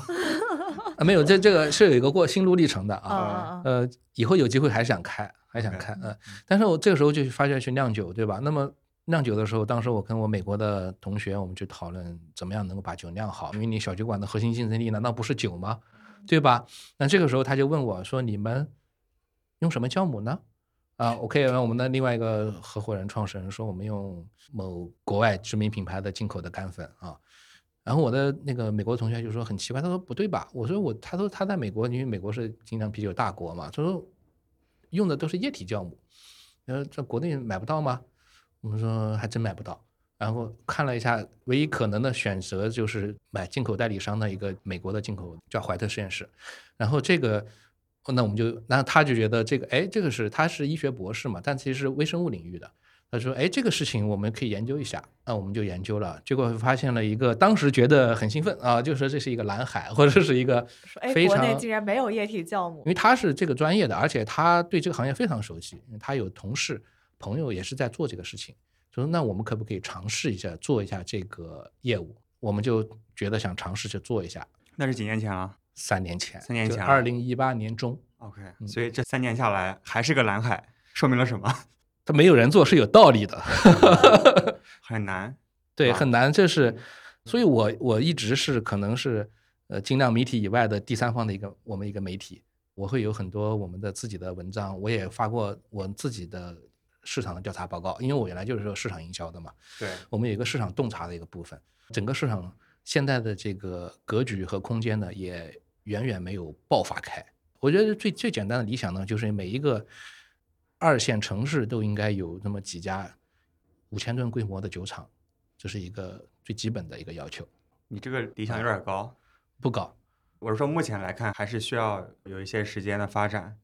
啊，没有，这这个是有一个过心路历程的嗯啊。呃，以后有机会还是想开，还想开，嗯。但是我这个时候就发现去酿酒，对吧？那么酿酒的时候，当时我跟我美国的同学，我们去讨论怎么样能够把酒酿好，因为你小酒馆的核心竞争力难道不是酒吗？对吧？那这个时候他就问我说：“你们用什么酵母呢？”啊，OK，然后我们的另外一个合伙人、创始人说我们用某国外知名品牌的进口的干粉啊。然后我的那个美国同学就说很奇怪，他说不对吧？我说我，他说他在美国，因为美国是经常啤酒大国嘛，他说用的都是液体酵母，然后在国内买不到吗？我们说还真买不到。然后看了一下，唯一可能的选择就是买进口代理商的一个美国的进口叫怀特实验室。然后这个，那我们就，那他就觉得这个，哎，这个是他是医学博士嘛，但其实是微生物领域的。他说，哎，这个事情我们可以研究一下。那我们就研究了，结果发现了一个，当时觉得很兴奋啊，就说这是一个蓝海，或者是一个说哎，国内竟然没有液体酵母因。为他是这个专业的，而且他对这个行业非常熟悉，因为他有同事朋友也是在做这个事情，说那我们可不可以尝试一下做一下这个业务？我们就觉得想尝试去做一下。那是几年前啊三年前，三年前了二零一八年中，？OK，嗯所以这三年下来还是个蓝海，说明了什么？他没有人做是有道理的，[laughs] 很难。[laughs] 对，啊很难。这是，所以我我一直是可能是呃尽量媒体以外的第三方的一个我们一个媒体，我会有很多我们的自己的文章，我也发过我自己的市场的调查报告，因为我原来就是做市场营销的嘛，对，我们有一个市场洞察的一个部分，整个市场现在的这个格局和空间呢，也远远没有爆发开。我觉得最最简单的理想呢，就是每一个二线城市都应该有那么几家五千吨规模的酒厂，这是一个最基本的一个要求，你这个理想有点高。不高。我是说，目前来看还是需要有一些时间的发展，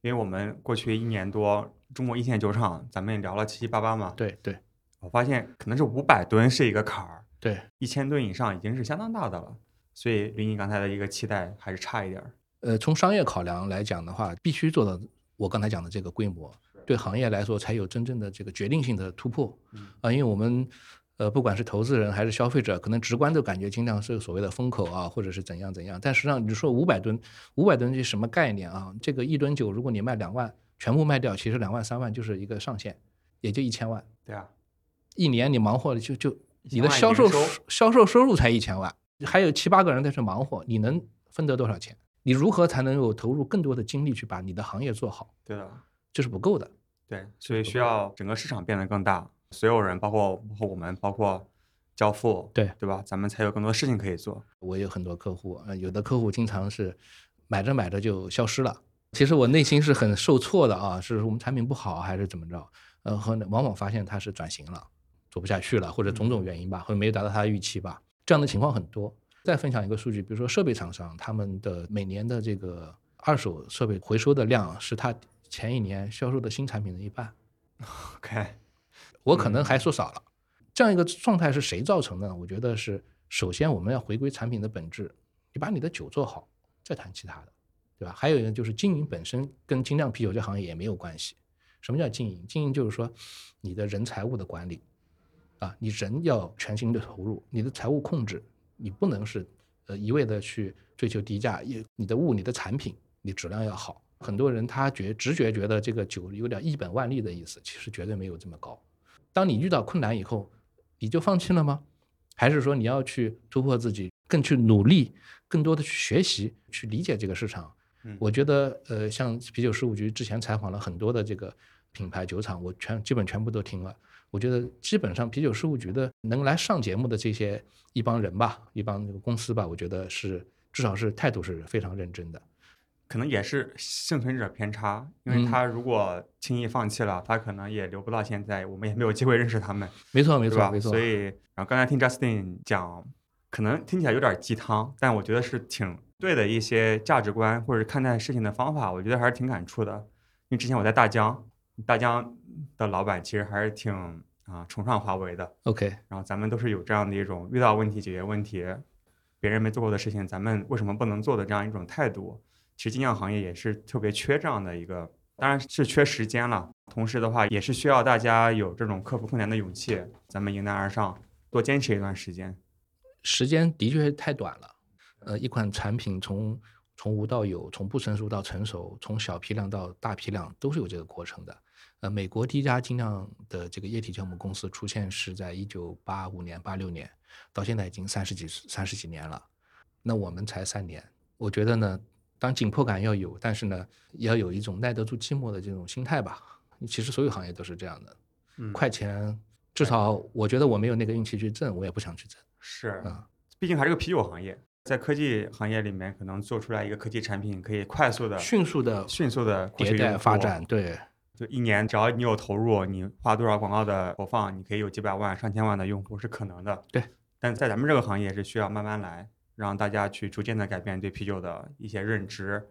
因为我们过去一年多，中国一线酒厂咱们也聊了七七八八嘛。，对对我发现可能是五百吨是一个坎儿，对，一千吨以上已经是相当大的了。所以离你刚才的一个期待还是差一点儿。呃，从商业考量来讲的话，必须做到我刚才讲的这个规模，对行业来说才有真正的这个决定性的突破。嗯啊，因为我们呃，不管是投资人还是消费者，可能直观都感觉经常是所谓的风口啊，或者是怎样怎样。但实际上，你说五百吨，五百吨是什么概念啊？这个一吨酒，如果你卖两万，全部卖掉，其实两万三万就是一个上限，也就一千万。对啊，一年你忙活了就就你的销售销售收入才一千万，还有七八个人在这忙活，你能分得多少钱？你如何才能够投入更多的精力去把你的行业做好？对的，这是不够的。对，所以需要整个市场变得更大，所有人，包括包括我们，包括交付，对对吧？咱们才有更多事情可以做。我有很多客户，呃，有的客户经常是买着买着就消失了。其实我内心是很受挫的啊，是我们产品不好还是怎么着？呃，和往往发现他是转型了，做不下去了，或者种种原因吧，或者没有达到他的预期吧，这样的情况很多。再分享一个数据，比如说设备厂商，他们的每年的这个二手设备回收的量是他前一年销售的新产品的一半。[laughs] OK，我可能还说少了。这样一个状态是谁造成的呢？我觉得是首先我们要回归产品的本质，你把你的酒做好，再谈其他的，对吧？还有一个就是经营本身跟精酿啤酒这行业也没有关系。什么叫经营？经营就是说你的人财物的管理啊，你人要全心的投入，你的财务控制，你不能是呃一味的去追求低价，也你的物、你的产品，你质量要好。很多人他觉直觉觉得这个酒有点一本万利的意思，其实绝对没有这么高。当你遇到困难以后，你就放弃了吗？还是说你要去突破自己，更去努力，更多的去学习，去理解这个市场？嗯我觉得，呃，像啤酒事务局之前采访了很多的这个品牌酒厂，我全基本全部都听了。我觉得基本上啤酒事务局的能来上节目的这些一帮人吧，一帮这个公司吧，我觉得是至少是态度是非常认真的。可能也是幸存者偏差，因为嗯他如果轻易放弃了，他可能也留不到现在，我们也没有机会认识他们，没错，没错，没错。所以，然后刚才听 Justin 讲，可能听起来有点鸡汤，但我觉得是挺对的一些价值观或者看待事情的方法，我觉得还是挺感触的。因为之前我在大疆，大疆的老板其实还是挺啊、崇尚华为的，OK，然后咱们都是有这样的一种遇到问题解决问题，别人没做过的事情，咱们为什么不能做的这样一种态度。其实精酿行业也是特别缺这样的一个，当然是缺时间了。同时的话，也是需要大家有这种克服困难的勇气，咱们迎难而上，多坚持一段时间。时间的确太短了。呃，一款产品从从无到有，从不成熟到成熟，从小批量到大批量，都是有这个过程的。呃，美国第一家精酿的这个液体酵母公司出现是在一九八五年、八六年，到现在已经三十几三十几年了。那我们才三年，我觉得呢，当紧迫感要有，但是呢，也要有一种耐得住寂寞的这种心态吧。其实所有行业都是这样的，嗯，快钱，至少我觉得我没有那个运气去挣，我也不想去挣。是啊，毕竟还是个啤酒行业，在科技行业里面，可能做出来一个科技产品，可以快速的、迅速的迅速的迭代发展，。对，就一年，只要你有投入，你花多少广告的投放，你可以有几百万、上千万的用户是可能的。对，但在咱们这个行业是需要慢慢来，让大家去逐渐的改变对啤酒的一些认知，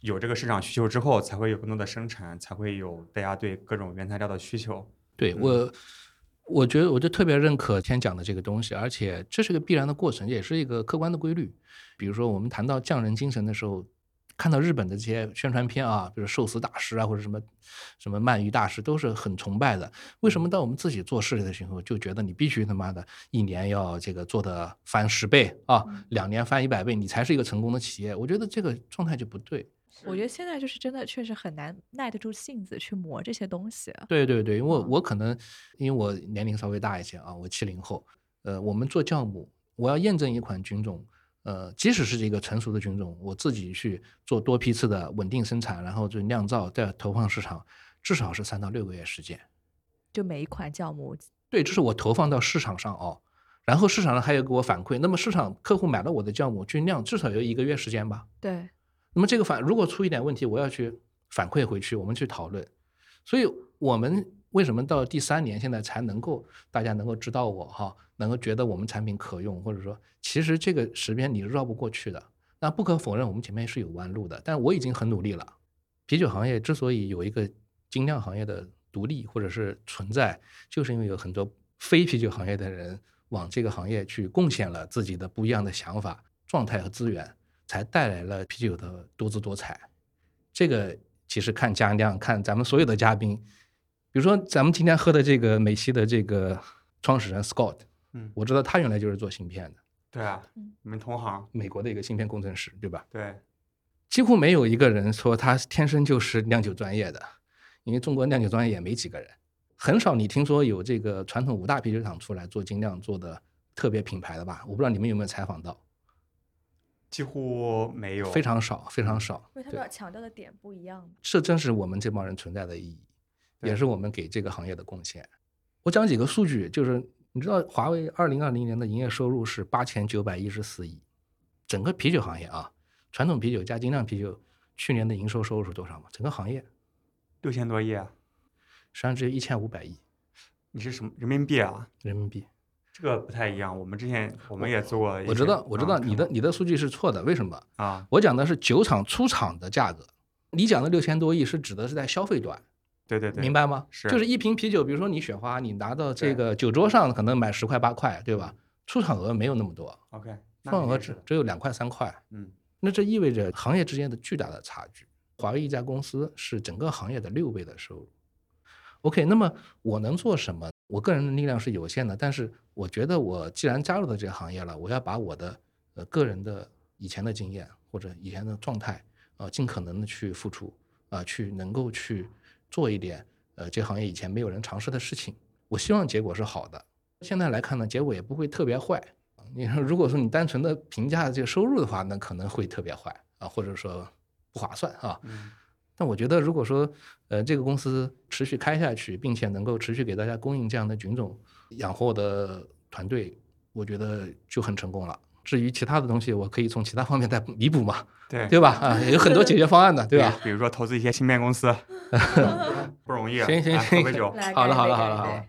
有这个市场需求之后，才会有更多的生产，才会有大家对各种原材料的需求。对我，我觉得我就特别认可天讲的这个东西，而且这是个必然的过程，也是一个客观的规律。比如说，我们谈到匠人精神的时候，看到日本的这些宣传片啊，比如寿司大师啊，或者什么什么鳗鱼大师，都是很崇拜的。为什么到我们自己做事的时候，就觉得你必须他妈的一年要这个做的翻十倍啊，两年翻一百倍，你才是一个成功的企业？我觉得这个状态就不对。我觉得现在就是真的确实很难耐得住性子去磨这些东西。对对对，因为我可能因为我年龄稍微大一些啊，我七零后，呃，我们做酵母，我要验证一款菌种，呃，即使是一个成熟的菌种，我自己去做多批次的稳定生产，然后就酿造再投放市场，至少是三到六个月时间。就每一款酵母，对，这是我投放到市场上哦，然后市场上还有给我反馈，那么市场客户买了我的酵母去酿，至少有一个月时间吧。对，那么这个反如果出一点问题，我要去反馈回去，我们去讨论。所以我们为什么到第三年现在才能够大家能够知道我哈，能够觉得我们产品可用，或者说其实这个时间你是绕不过去的。那不可否认，我们前面是有弯路的，但我已经很努力了。啤酒行业之所以有一个精酿行业的独立或者是存在，就是因为有很多非啤酒行业的人往这个行业去贡献了自己的不一样的想法、状态和资源。才带来了啤酒的多姿多彩。这个其实看佳酿，看咱们所有的嘉宾，比如说咱们今天喝的这个美西的这个创始人 Scott，嗯，我知道他原来就是做芯片的，对啊嗯，你们同行，美国的一个芯片工程师，对吧？对，几乎没有一个人说他天生就是酿酒专业的，因为中国酿酒专业也没几个人，很少你听说有这个传统五大啤酒厂出来做精酿做的特别品牌的吧？我不知道你们有没有采访到，几乎没有，非常少，非常少。因为他们要强调的点不一样。这正是我们这帮人存在的意义，也是我们给这个行业的贡献。我讲几个数据，就是你知道华为二零二零年的营业收入是八千九百一十四亿，整个啤酒行业啊，传统啤酒加精酿啤酒去年的营收收入是多少吗？整个行业六千多亿啊，实际上只有一千五百亿你是什么人民币啊？人民币。这个不太一样，我们之前我们也做过一些，我知道，我知道啊你的你的数据是错的，为什么？啊，我讲的是酒厂出厂的价格，你讲的六千多亿是指的是在消费端。对对对，明白吗？是就是一瓶啤酒，比如说你雪花，你拿到这个酒桌上可能买十块八块，对吧？出厂额没有那么多，OK，出厂额只只有两块三块，嗯那这意味着行业之间的巨大的差距。华为一家公司是整个行业的六倍的收入。OK，那么我能做什么？我个人的力量是有限的，但是我觉得我既然加入到这个行业了，我要把我的呃个人的以前的经验或者以前的状态啊、呃，尽可能的去付出啊、去能够去做一点呃这行业以前没有人尝试的事情。我希望结果是好的。现在来看呢，结果也不会特别坏。你说，如果说你单纯的评价这个收入的话，那可能会特别坏啊，或者说不划算啊。嗯但我觉得，如果说呃这个公司持续开下去，并且能够持续给大家供应这样的菌种，养活我的团队，我觉得就很成功了。至于其他的东西，我可以从其他方面再弥补嘛，[laughs] 对对吧？啊，有很多解决方案的，对吧？比如说投资一些芯片公司，[laughs] 不容易啊。行行来喝杯行酒，好的好了干一杯干一好的好的，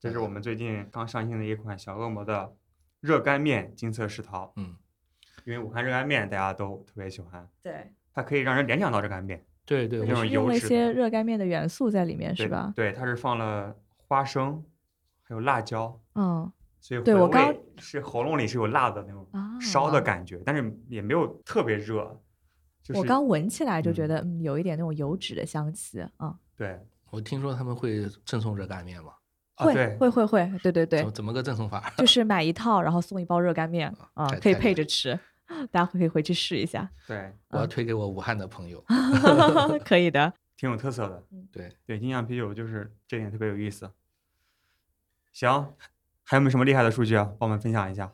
这是我们最近刚上新的一款小恶魔的热干面金色世桃。嗯，因为武汉热干面大家都特别喜欢，对，它可以让人联想到热干面，对对，那种我用了一些热干面的元素在里面，是吧？对，它是放了花生，还有辣椒，嗯所以我刚味是喉咙里是有辣的那种啊，烧的感觉，但是也没有特别热。就是我刚闻起来就觉嗯得，嗯，有一点那种油脂的香气啊。对我听说他们会赠送热干面嘛？会啊会会会，对对对怎，怎么个赠送法？就 [laughs] 是买一套，然后送一包热干面啊太，可以配着吃，大家可以回去试一下，对，我要推给我武汉的朋友。[laughs] 可以的。挺有特色的。对，对，精酿啤酒就是这点特别有意思。行，还有没有什么厉害的数据啊？帮我们分享一下。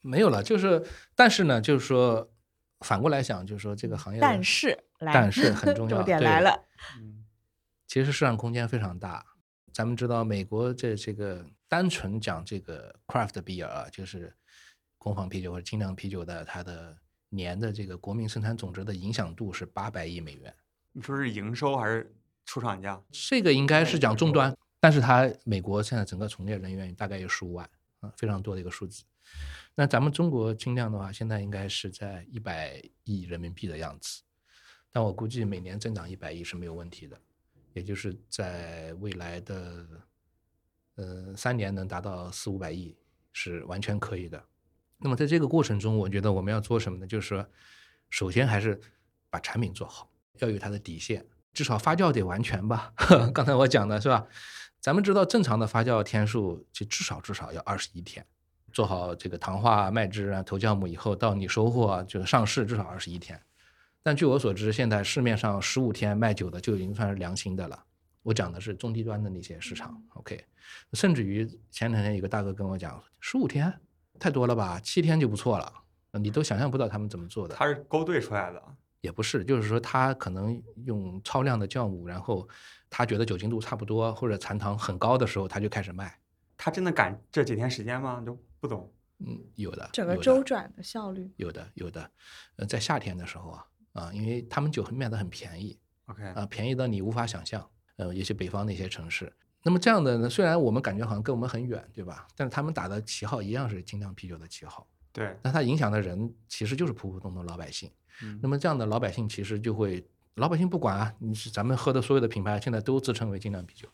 没有了，就是但是呢，就是说反过来想，就是说这个行业，但是，但是很 [laughs] 重要，重点对来了，嗯其实市场空间非常大。咱们知道，美国这这个单纯讲这个 craft beer 啊，就是工坊啤酒或者精酿啤酒的，它的年的这个国民生产总值的影响度是八百亿美元。你说是营收还是出厂价？这个应该是讲终端，但是它美国现在整个从业人员大概有十五万啊，非常多的一个数字。那咱们中国精酿的话，现在应该是在一百亿人民币的样子，但我估计每年增长一百亿是没有问题的，也就是在未来的呃三年能达到四五百亿是完全可以的。那么在这个过程中，我觉得我们要做什么呢？就是说，首先还是把产品做好，要有它的底线，至少发酵得完全吧。[laughs] 刚才我讲的是吧？咱们知道正常的发酵天数，就至少至少要二十一天，做好这个糖化、麦汁啊、投酵母以后，到你收获啊这个上市至少二十一天。但据我所知，现在市面上十五天卖酒的就已经算是良心的了。我讲的是中低端的那些市场，OK。甚至于前两天有个大哥跟我讲，十五天太多了吧，七天就不错了。你都想象不到他们怎么做的。他是勾兑出来的。也不是，就是说他可能用超量的酵母，然后他觉得酒精度差不多或者残糖很高的时候，他就开始卖。他真的赶这几天时间吗？就不懂。嗯，有的，整个周转的效率。有的有的，呃，在夏天的时候啊啊，因为他们酒卖的很便宜 OK，啊，便宜到你无法想象。呃，也是北方的一些城市。那么这样的呢，虽然我们感觉好像跟我们很远，对吧？但是他们打的旗号一样是精酿啤酒的旗号，对，那它影响的人其实就是普普通通老百姓。嗯那么这样的老百姓其实就会，老百姓不管啊，你是咱们喝的所有的品牌现在都自称为精酿啤酒，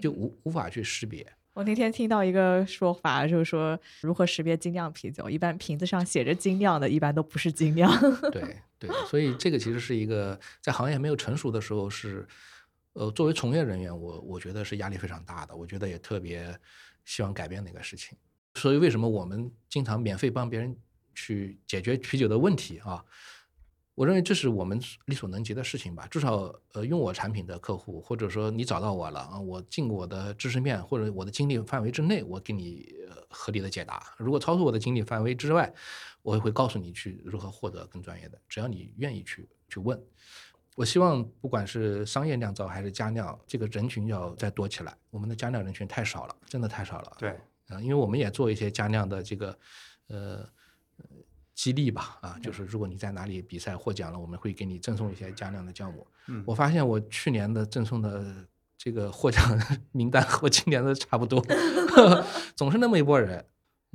就无无法去识别。我那天听到一个说法，就是说如何识别精酿啤酒，一般瓶子上写着精酿的，一般都不是精酿。[laughs] 对对，所以这个其实是一个在行业没有成熟的时候是，呃，作为从业人员，我我觉得是压力非常大的，我觉得也特别希望改变的一个事情。所以为什么我们经常免费帮别人去解决啤酒的问题啊？我认为这是我们力所能及的事情吧。至少，呃，用我产品的客户，或者说你找到我了啊，我尽我的知识面或者我的精力范围之内，我给你呃合理的解答。如果超出我的精力范围之外，我也会告诉你去如何获得更专业的。只要你愿意去去问，我希望不管是商业酿造还是家酿，这个人群要再多起来。我们的家酿人群太少了，真的太少了。对，啊，因为我们也做一些家酿的这个呃呃激励吧，啊，就是如果你在哪里比赛获奖了，我们会给你赠送一些加酿的酵母。嗯我发现我去年的赠送的这个获奖 [laughs] 名单和今年的差不多，[laughs] 总是那么一波人。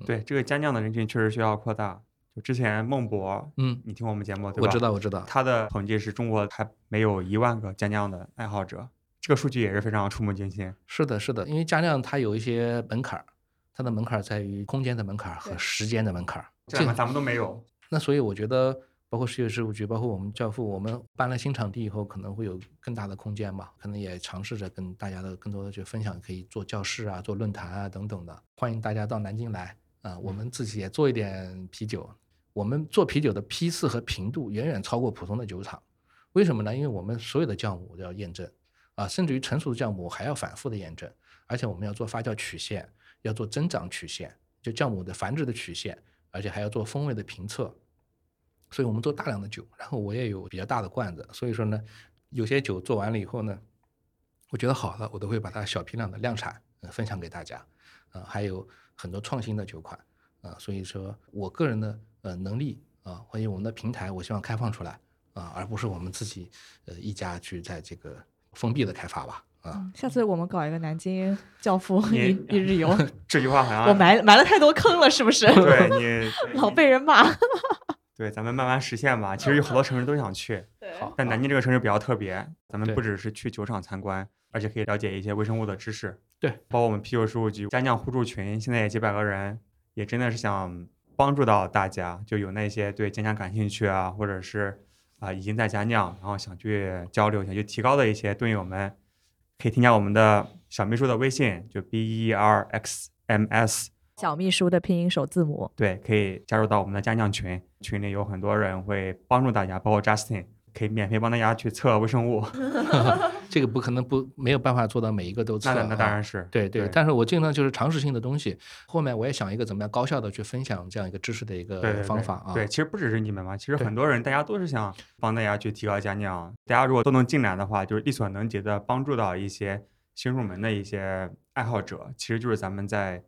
对，这个加酿的人群确实需要扩大。就之前孟博，嗯，你听我们节目对吧？我知道，我知道。他的统计是中国还没有一万个加酿的爱好者，这个数据也是非常触目惊心。是的，是的，因为加酿它有一些门槛儿，它的门槛儿在于空间的门槛儿和时间的门槛儿。这两个咱们都没有。那所以我觉得，包括世界事务局，包括我们教父，我们搬了新场地以后，可能会有更大的空间吧，可能也尝试着跟大家的更多的去分享，可以做教室啊，做论坛啊等等的。欢迎大家到南京来啊，我们自己也做一点啤酒。我们做啤酒的批次和频度远远超过普通的酒厂，为什么呢？因为我们所有的酵母都要验证啊，甚至于成熟的酵母还要反复的验证，而且我们要做发酵曲线，要做增长曲线，就酵母的繁殖的曲线，而且还要做风味的评测。所以我们做大量的酒，然后我也有比较大的罐子，所以说呢，有些酒做完了以后呢，我觉得好了，我都会把它小批量的量产，呃，分享给大家。啊，还有很多创新的酒款，啊，所以说我个人的呃能力啊，或者我们的平台，我希望开放出来啊，而不是我们自己呃一家去在这个封闭的开发吧。啊，下次我们搞一个南京教父一 [laughs] 一日游，[laughs] 这句话好像我埋埋了太多坑了，是不是？对你 [laughs] 老被人骂。对，咱们慢慢实现吧。其实有好多城市都想去，但南京这个城市比较特别，咱们不只是去酒厂参观，而且可以了解一些微生物的知识。对，包括我们啤酒事务局家酿互助群，现在也几百个人，也真的是想帮助到大家，就有那些对家酿感兴趣啊，或者是啊、已经在家酿，然后想去交流、想去提高的一些队友们，可以添加我们的小秘书的微信，就 B E R X M S。小秘书的拼音首字母。对，可以加入到我们的家酿群，群里有很多人会帮助大家，包括 Justin，可以免费帮大家去测微生物。[laughs] 这个不可能不没有办法做到每一个都测那啊，那当然是，对对，对但是我尽量就是常识性的东西，后面我也想一个怎么样高效的去分享这样一个知识的一个对对对方法啊。对，其实不只是你们嘛，其实很多人大家都是想帮大家去提高家酿，大家如果都能进来的话，就是力所能及的帮助到一些新入门的一些爱好者，其实就是咱们在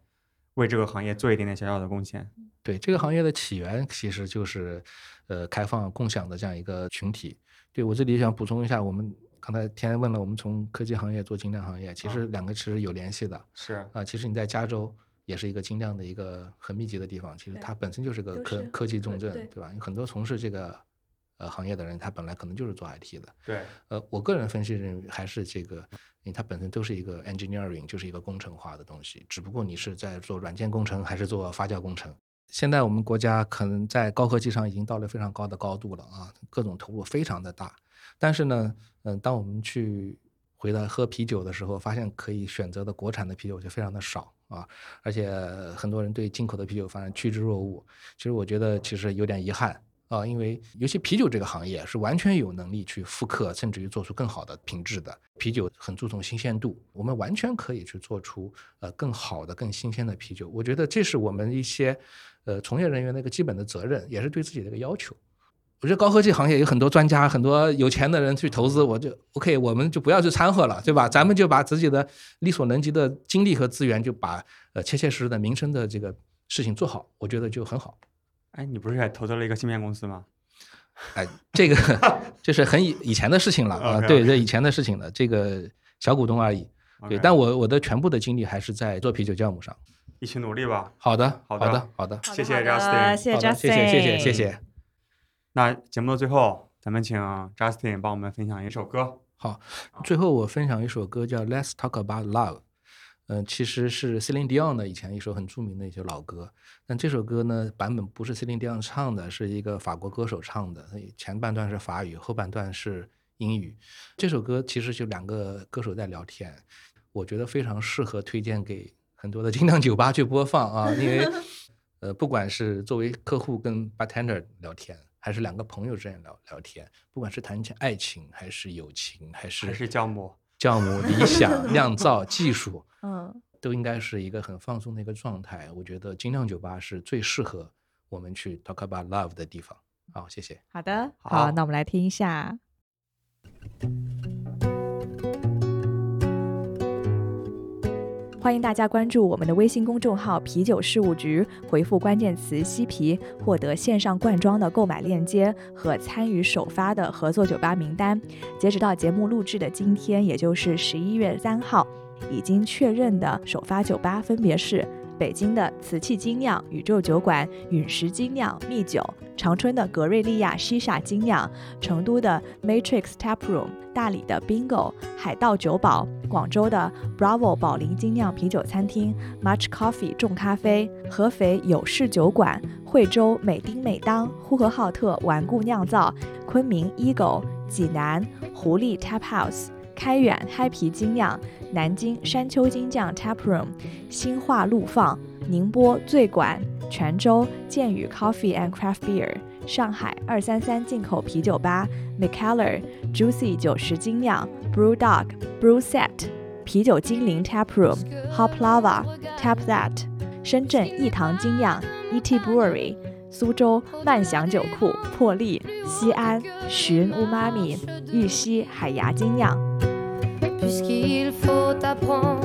为这个行业做一点点小小的贡献。对这个行业的起源其实就是呃开放共享的这样一个群体。对我这里想补充一下，我们刚才天天问了，我们从科技行业做精酿行业，其实两个其实有联系的是啊。其实你在加州也是一个精酿的一个很密集的地方，其实它本身就是个科科技重镇，对对对吧？有很多从事这个呃行业的人，他本来可能就是做 IT 的。对，呃，我个人分析认为还是这个，因为它本身都是一个 engineering，就是一个工程化的东西，只不过你是在做软件工程还是做发酵工程。现在我们国家可能在高科技上已经到了非常高的高度了啊，各种投入非常的大。但是呢，嗯、当我们去回来喝啤酒的时候，发现可以选择的国产的啤酒就非常的少啊，而且很多人对进口的啤酒反而趋之若鹜。其实我觉得其实有点遗憾啊，因为尤其啤酒这个行业是完全有能力去复刻，甚至于做出更好的品质的。啤酒很注重新鲜度，我们完全可以去做出呃更好的、更新鲜的啤酒。我觉得这是我们一些呃从业人员的一个基本的责任，也是对自己的一个要求。我觉得高科技行业有很多专家、很多有钱的人去投资，我就 OK，我们就不要去掺和了，对吧？咱们就把自己的力所能及的精力和资源，就把呃切切实实的民生的这个事情做好，我觉得就很好。哎，你不是也投资了一个芯片公司吗？哎，这个就是很以以前的事情了 [laughs] 啊，对，这以前的事情了，这个小股东而已。对，但我我的全部的精力还是在做啤酒酵母上。一起努力吧。好的，好的好的，好的，谢谢 Justin 谢谢好的 Justin，谢谢，谢谢，谢。谢。那节目的最后，咱们请 Justin 帮我们分享一首歌。好，最后我分享一首歌叫《Let's Talk About Love》，嗯、其实是 Celine Dion 的以前一首很著名的一首老歌。但这首歌呢，版本不是 Celine Dion 唱的，是一个法国歌手唱的，所以前半段是法语，后半段是英语。这首歌其实就两个歌手在聊天，我觉得非常适合推荐给很多的精酿酒吧去播放啊，因为呃，不管是作为客户跟 bartender 聊天，还是两个朋友之间聊聊天，不管是谈起爱情，还是友情，还是还是酵母，酵母、理想、酿造 [laughs] 技术，嗯，都应该是一个很放松的一个状态。我觉得精酿酒吧是最适合我们去 talk about love 的地方。好，谢谢。好的，好好，那我们来听一下。欢迎大家关注我们的微信公众号“啤酒事务局”，回复关键词“西啤”，获得线上罐装的购买链接和参与首发的合作酒吧名单。截止到节目录制的今天，也就是十一月三号，已经确认的首发酒吧分别是北京的瓷器精酿宇宙酒馆、陨石精酿蜜酒，长春的格瑞利亚西夏精酿，成都的 Matrix Tap Room，大理的 Bingo 海盗酒堡，广州的 Bravo 宝林精酿啤酒餐厅，Much Coffee 重咖啡，合肥有事酒馆，惠州美丁美当，呼和浩特顽固酿造，昆明 Eagle，济南狐狸 Tap House。开远嗨皮精酿，南京山丘精酿 Tap Room，新化陆放，宁波醉馆，泉州剑宇 Coffee and Craft Beer，上海二三三进口啤酒吧 McKellar Juicy 九十精酿，Brew Dog Brew Set，啤酒精灵 Tap Room，Hop Lava Tap That，深圳益堂精酿 ET Brewery，苏州万祥酒库破例，西安寻乌妈咪玉溪海牙精酿。puisqu'il faut apprendre,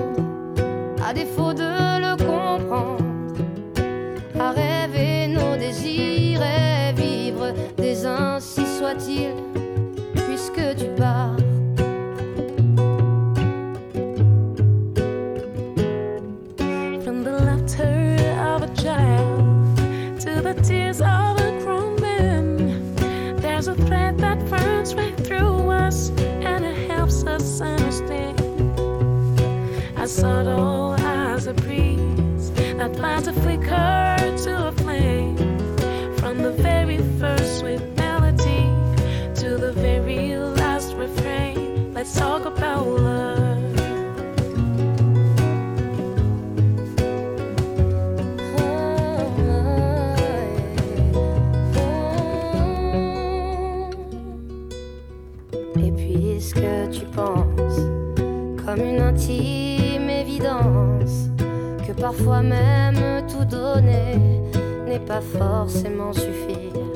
à défaut de le comprendre, des ainsi soit-il, puisque tu pars. From the laughter of a child to the tears of a grown man, there's a thread that runs right through us and it helps us understand. As subtle as talk about love. Et puisque tu penses, comme une intime évidence, que parfois même tout donner n'est pas forcément suffire,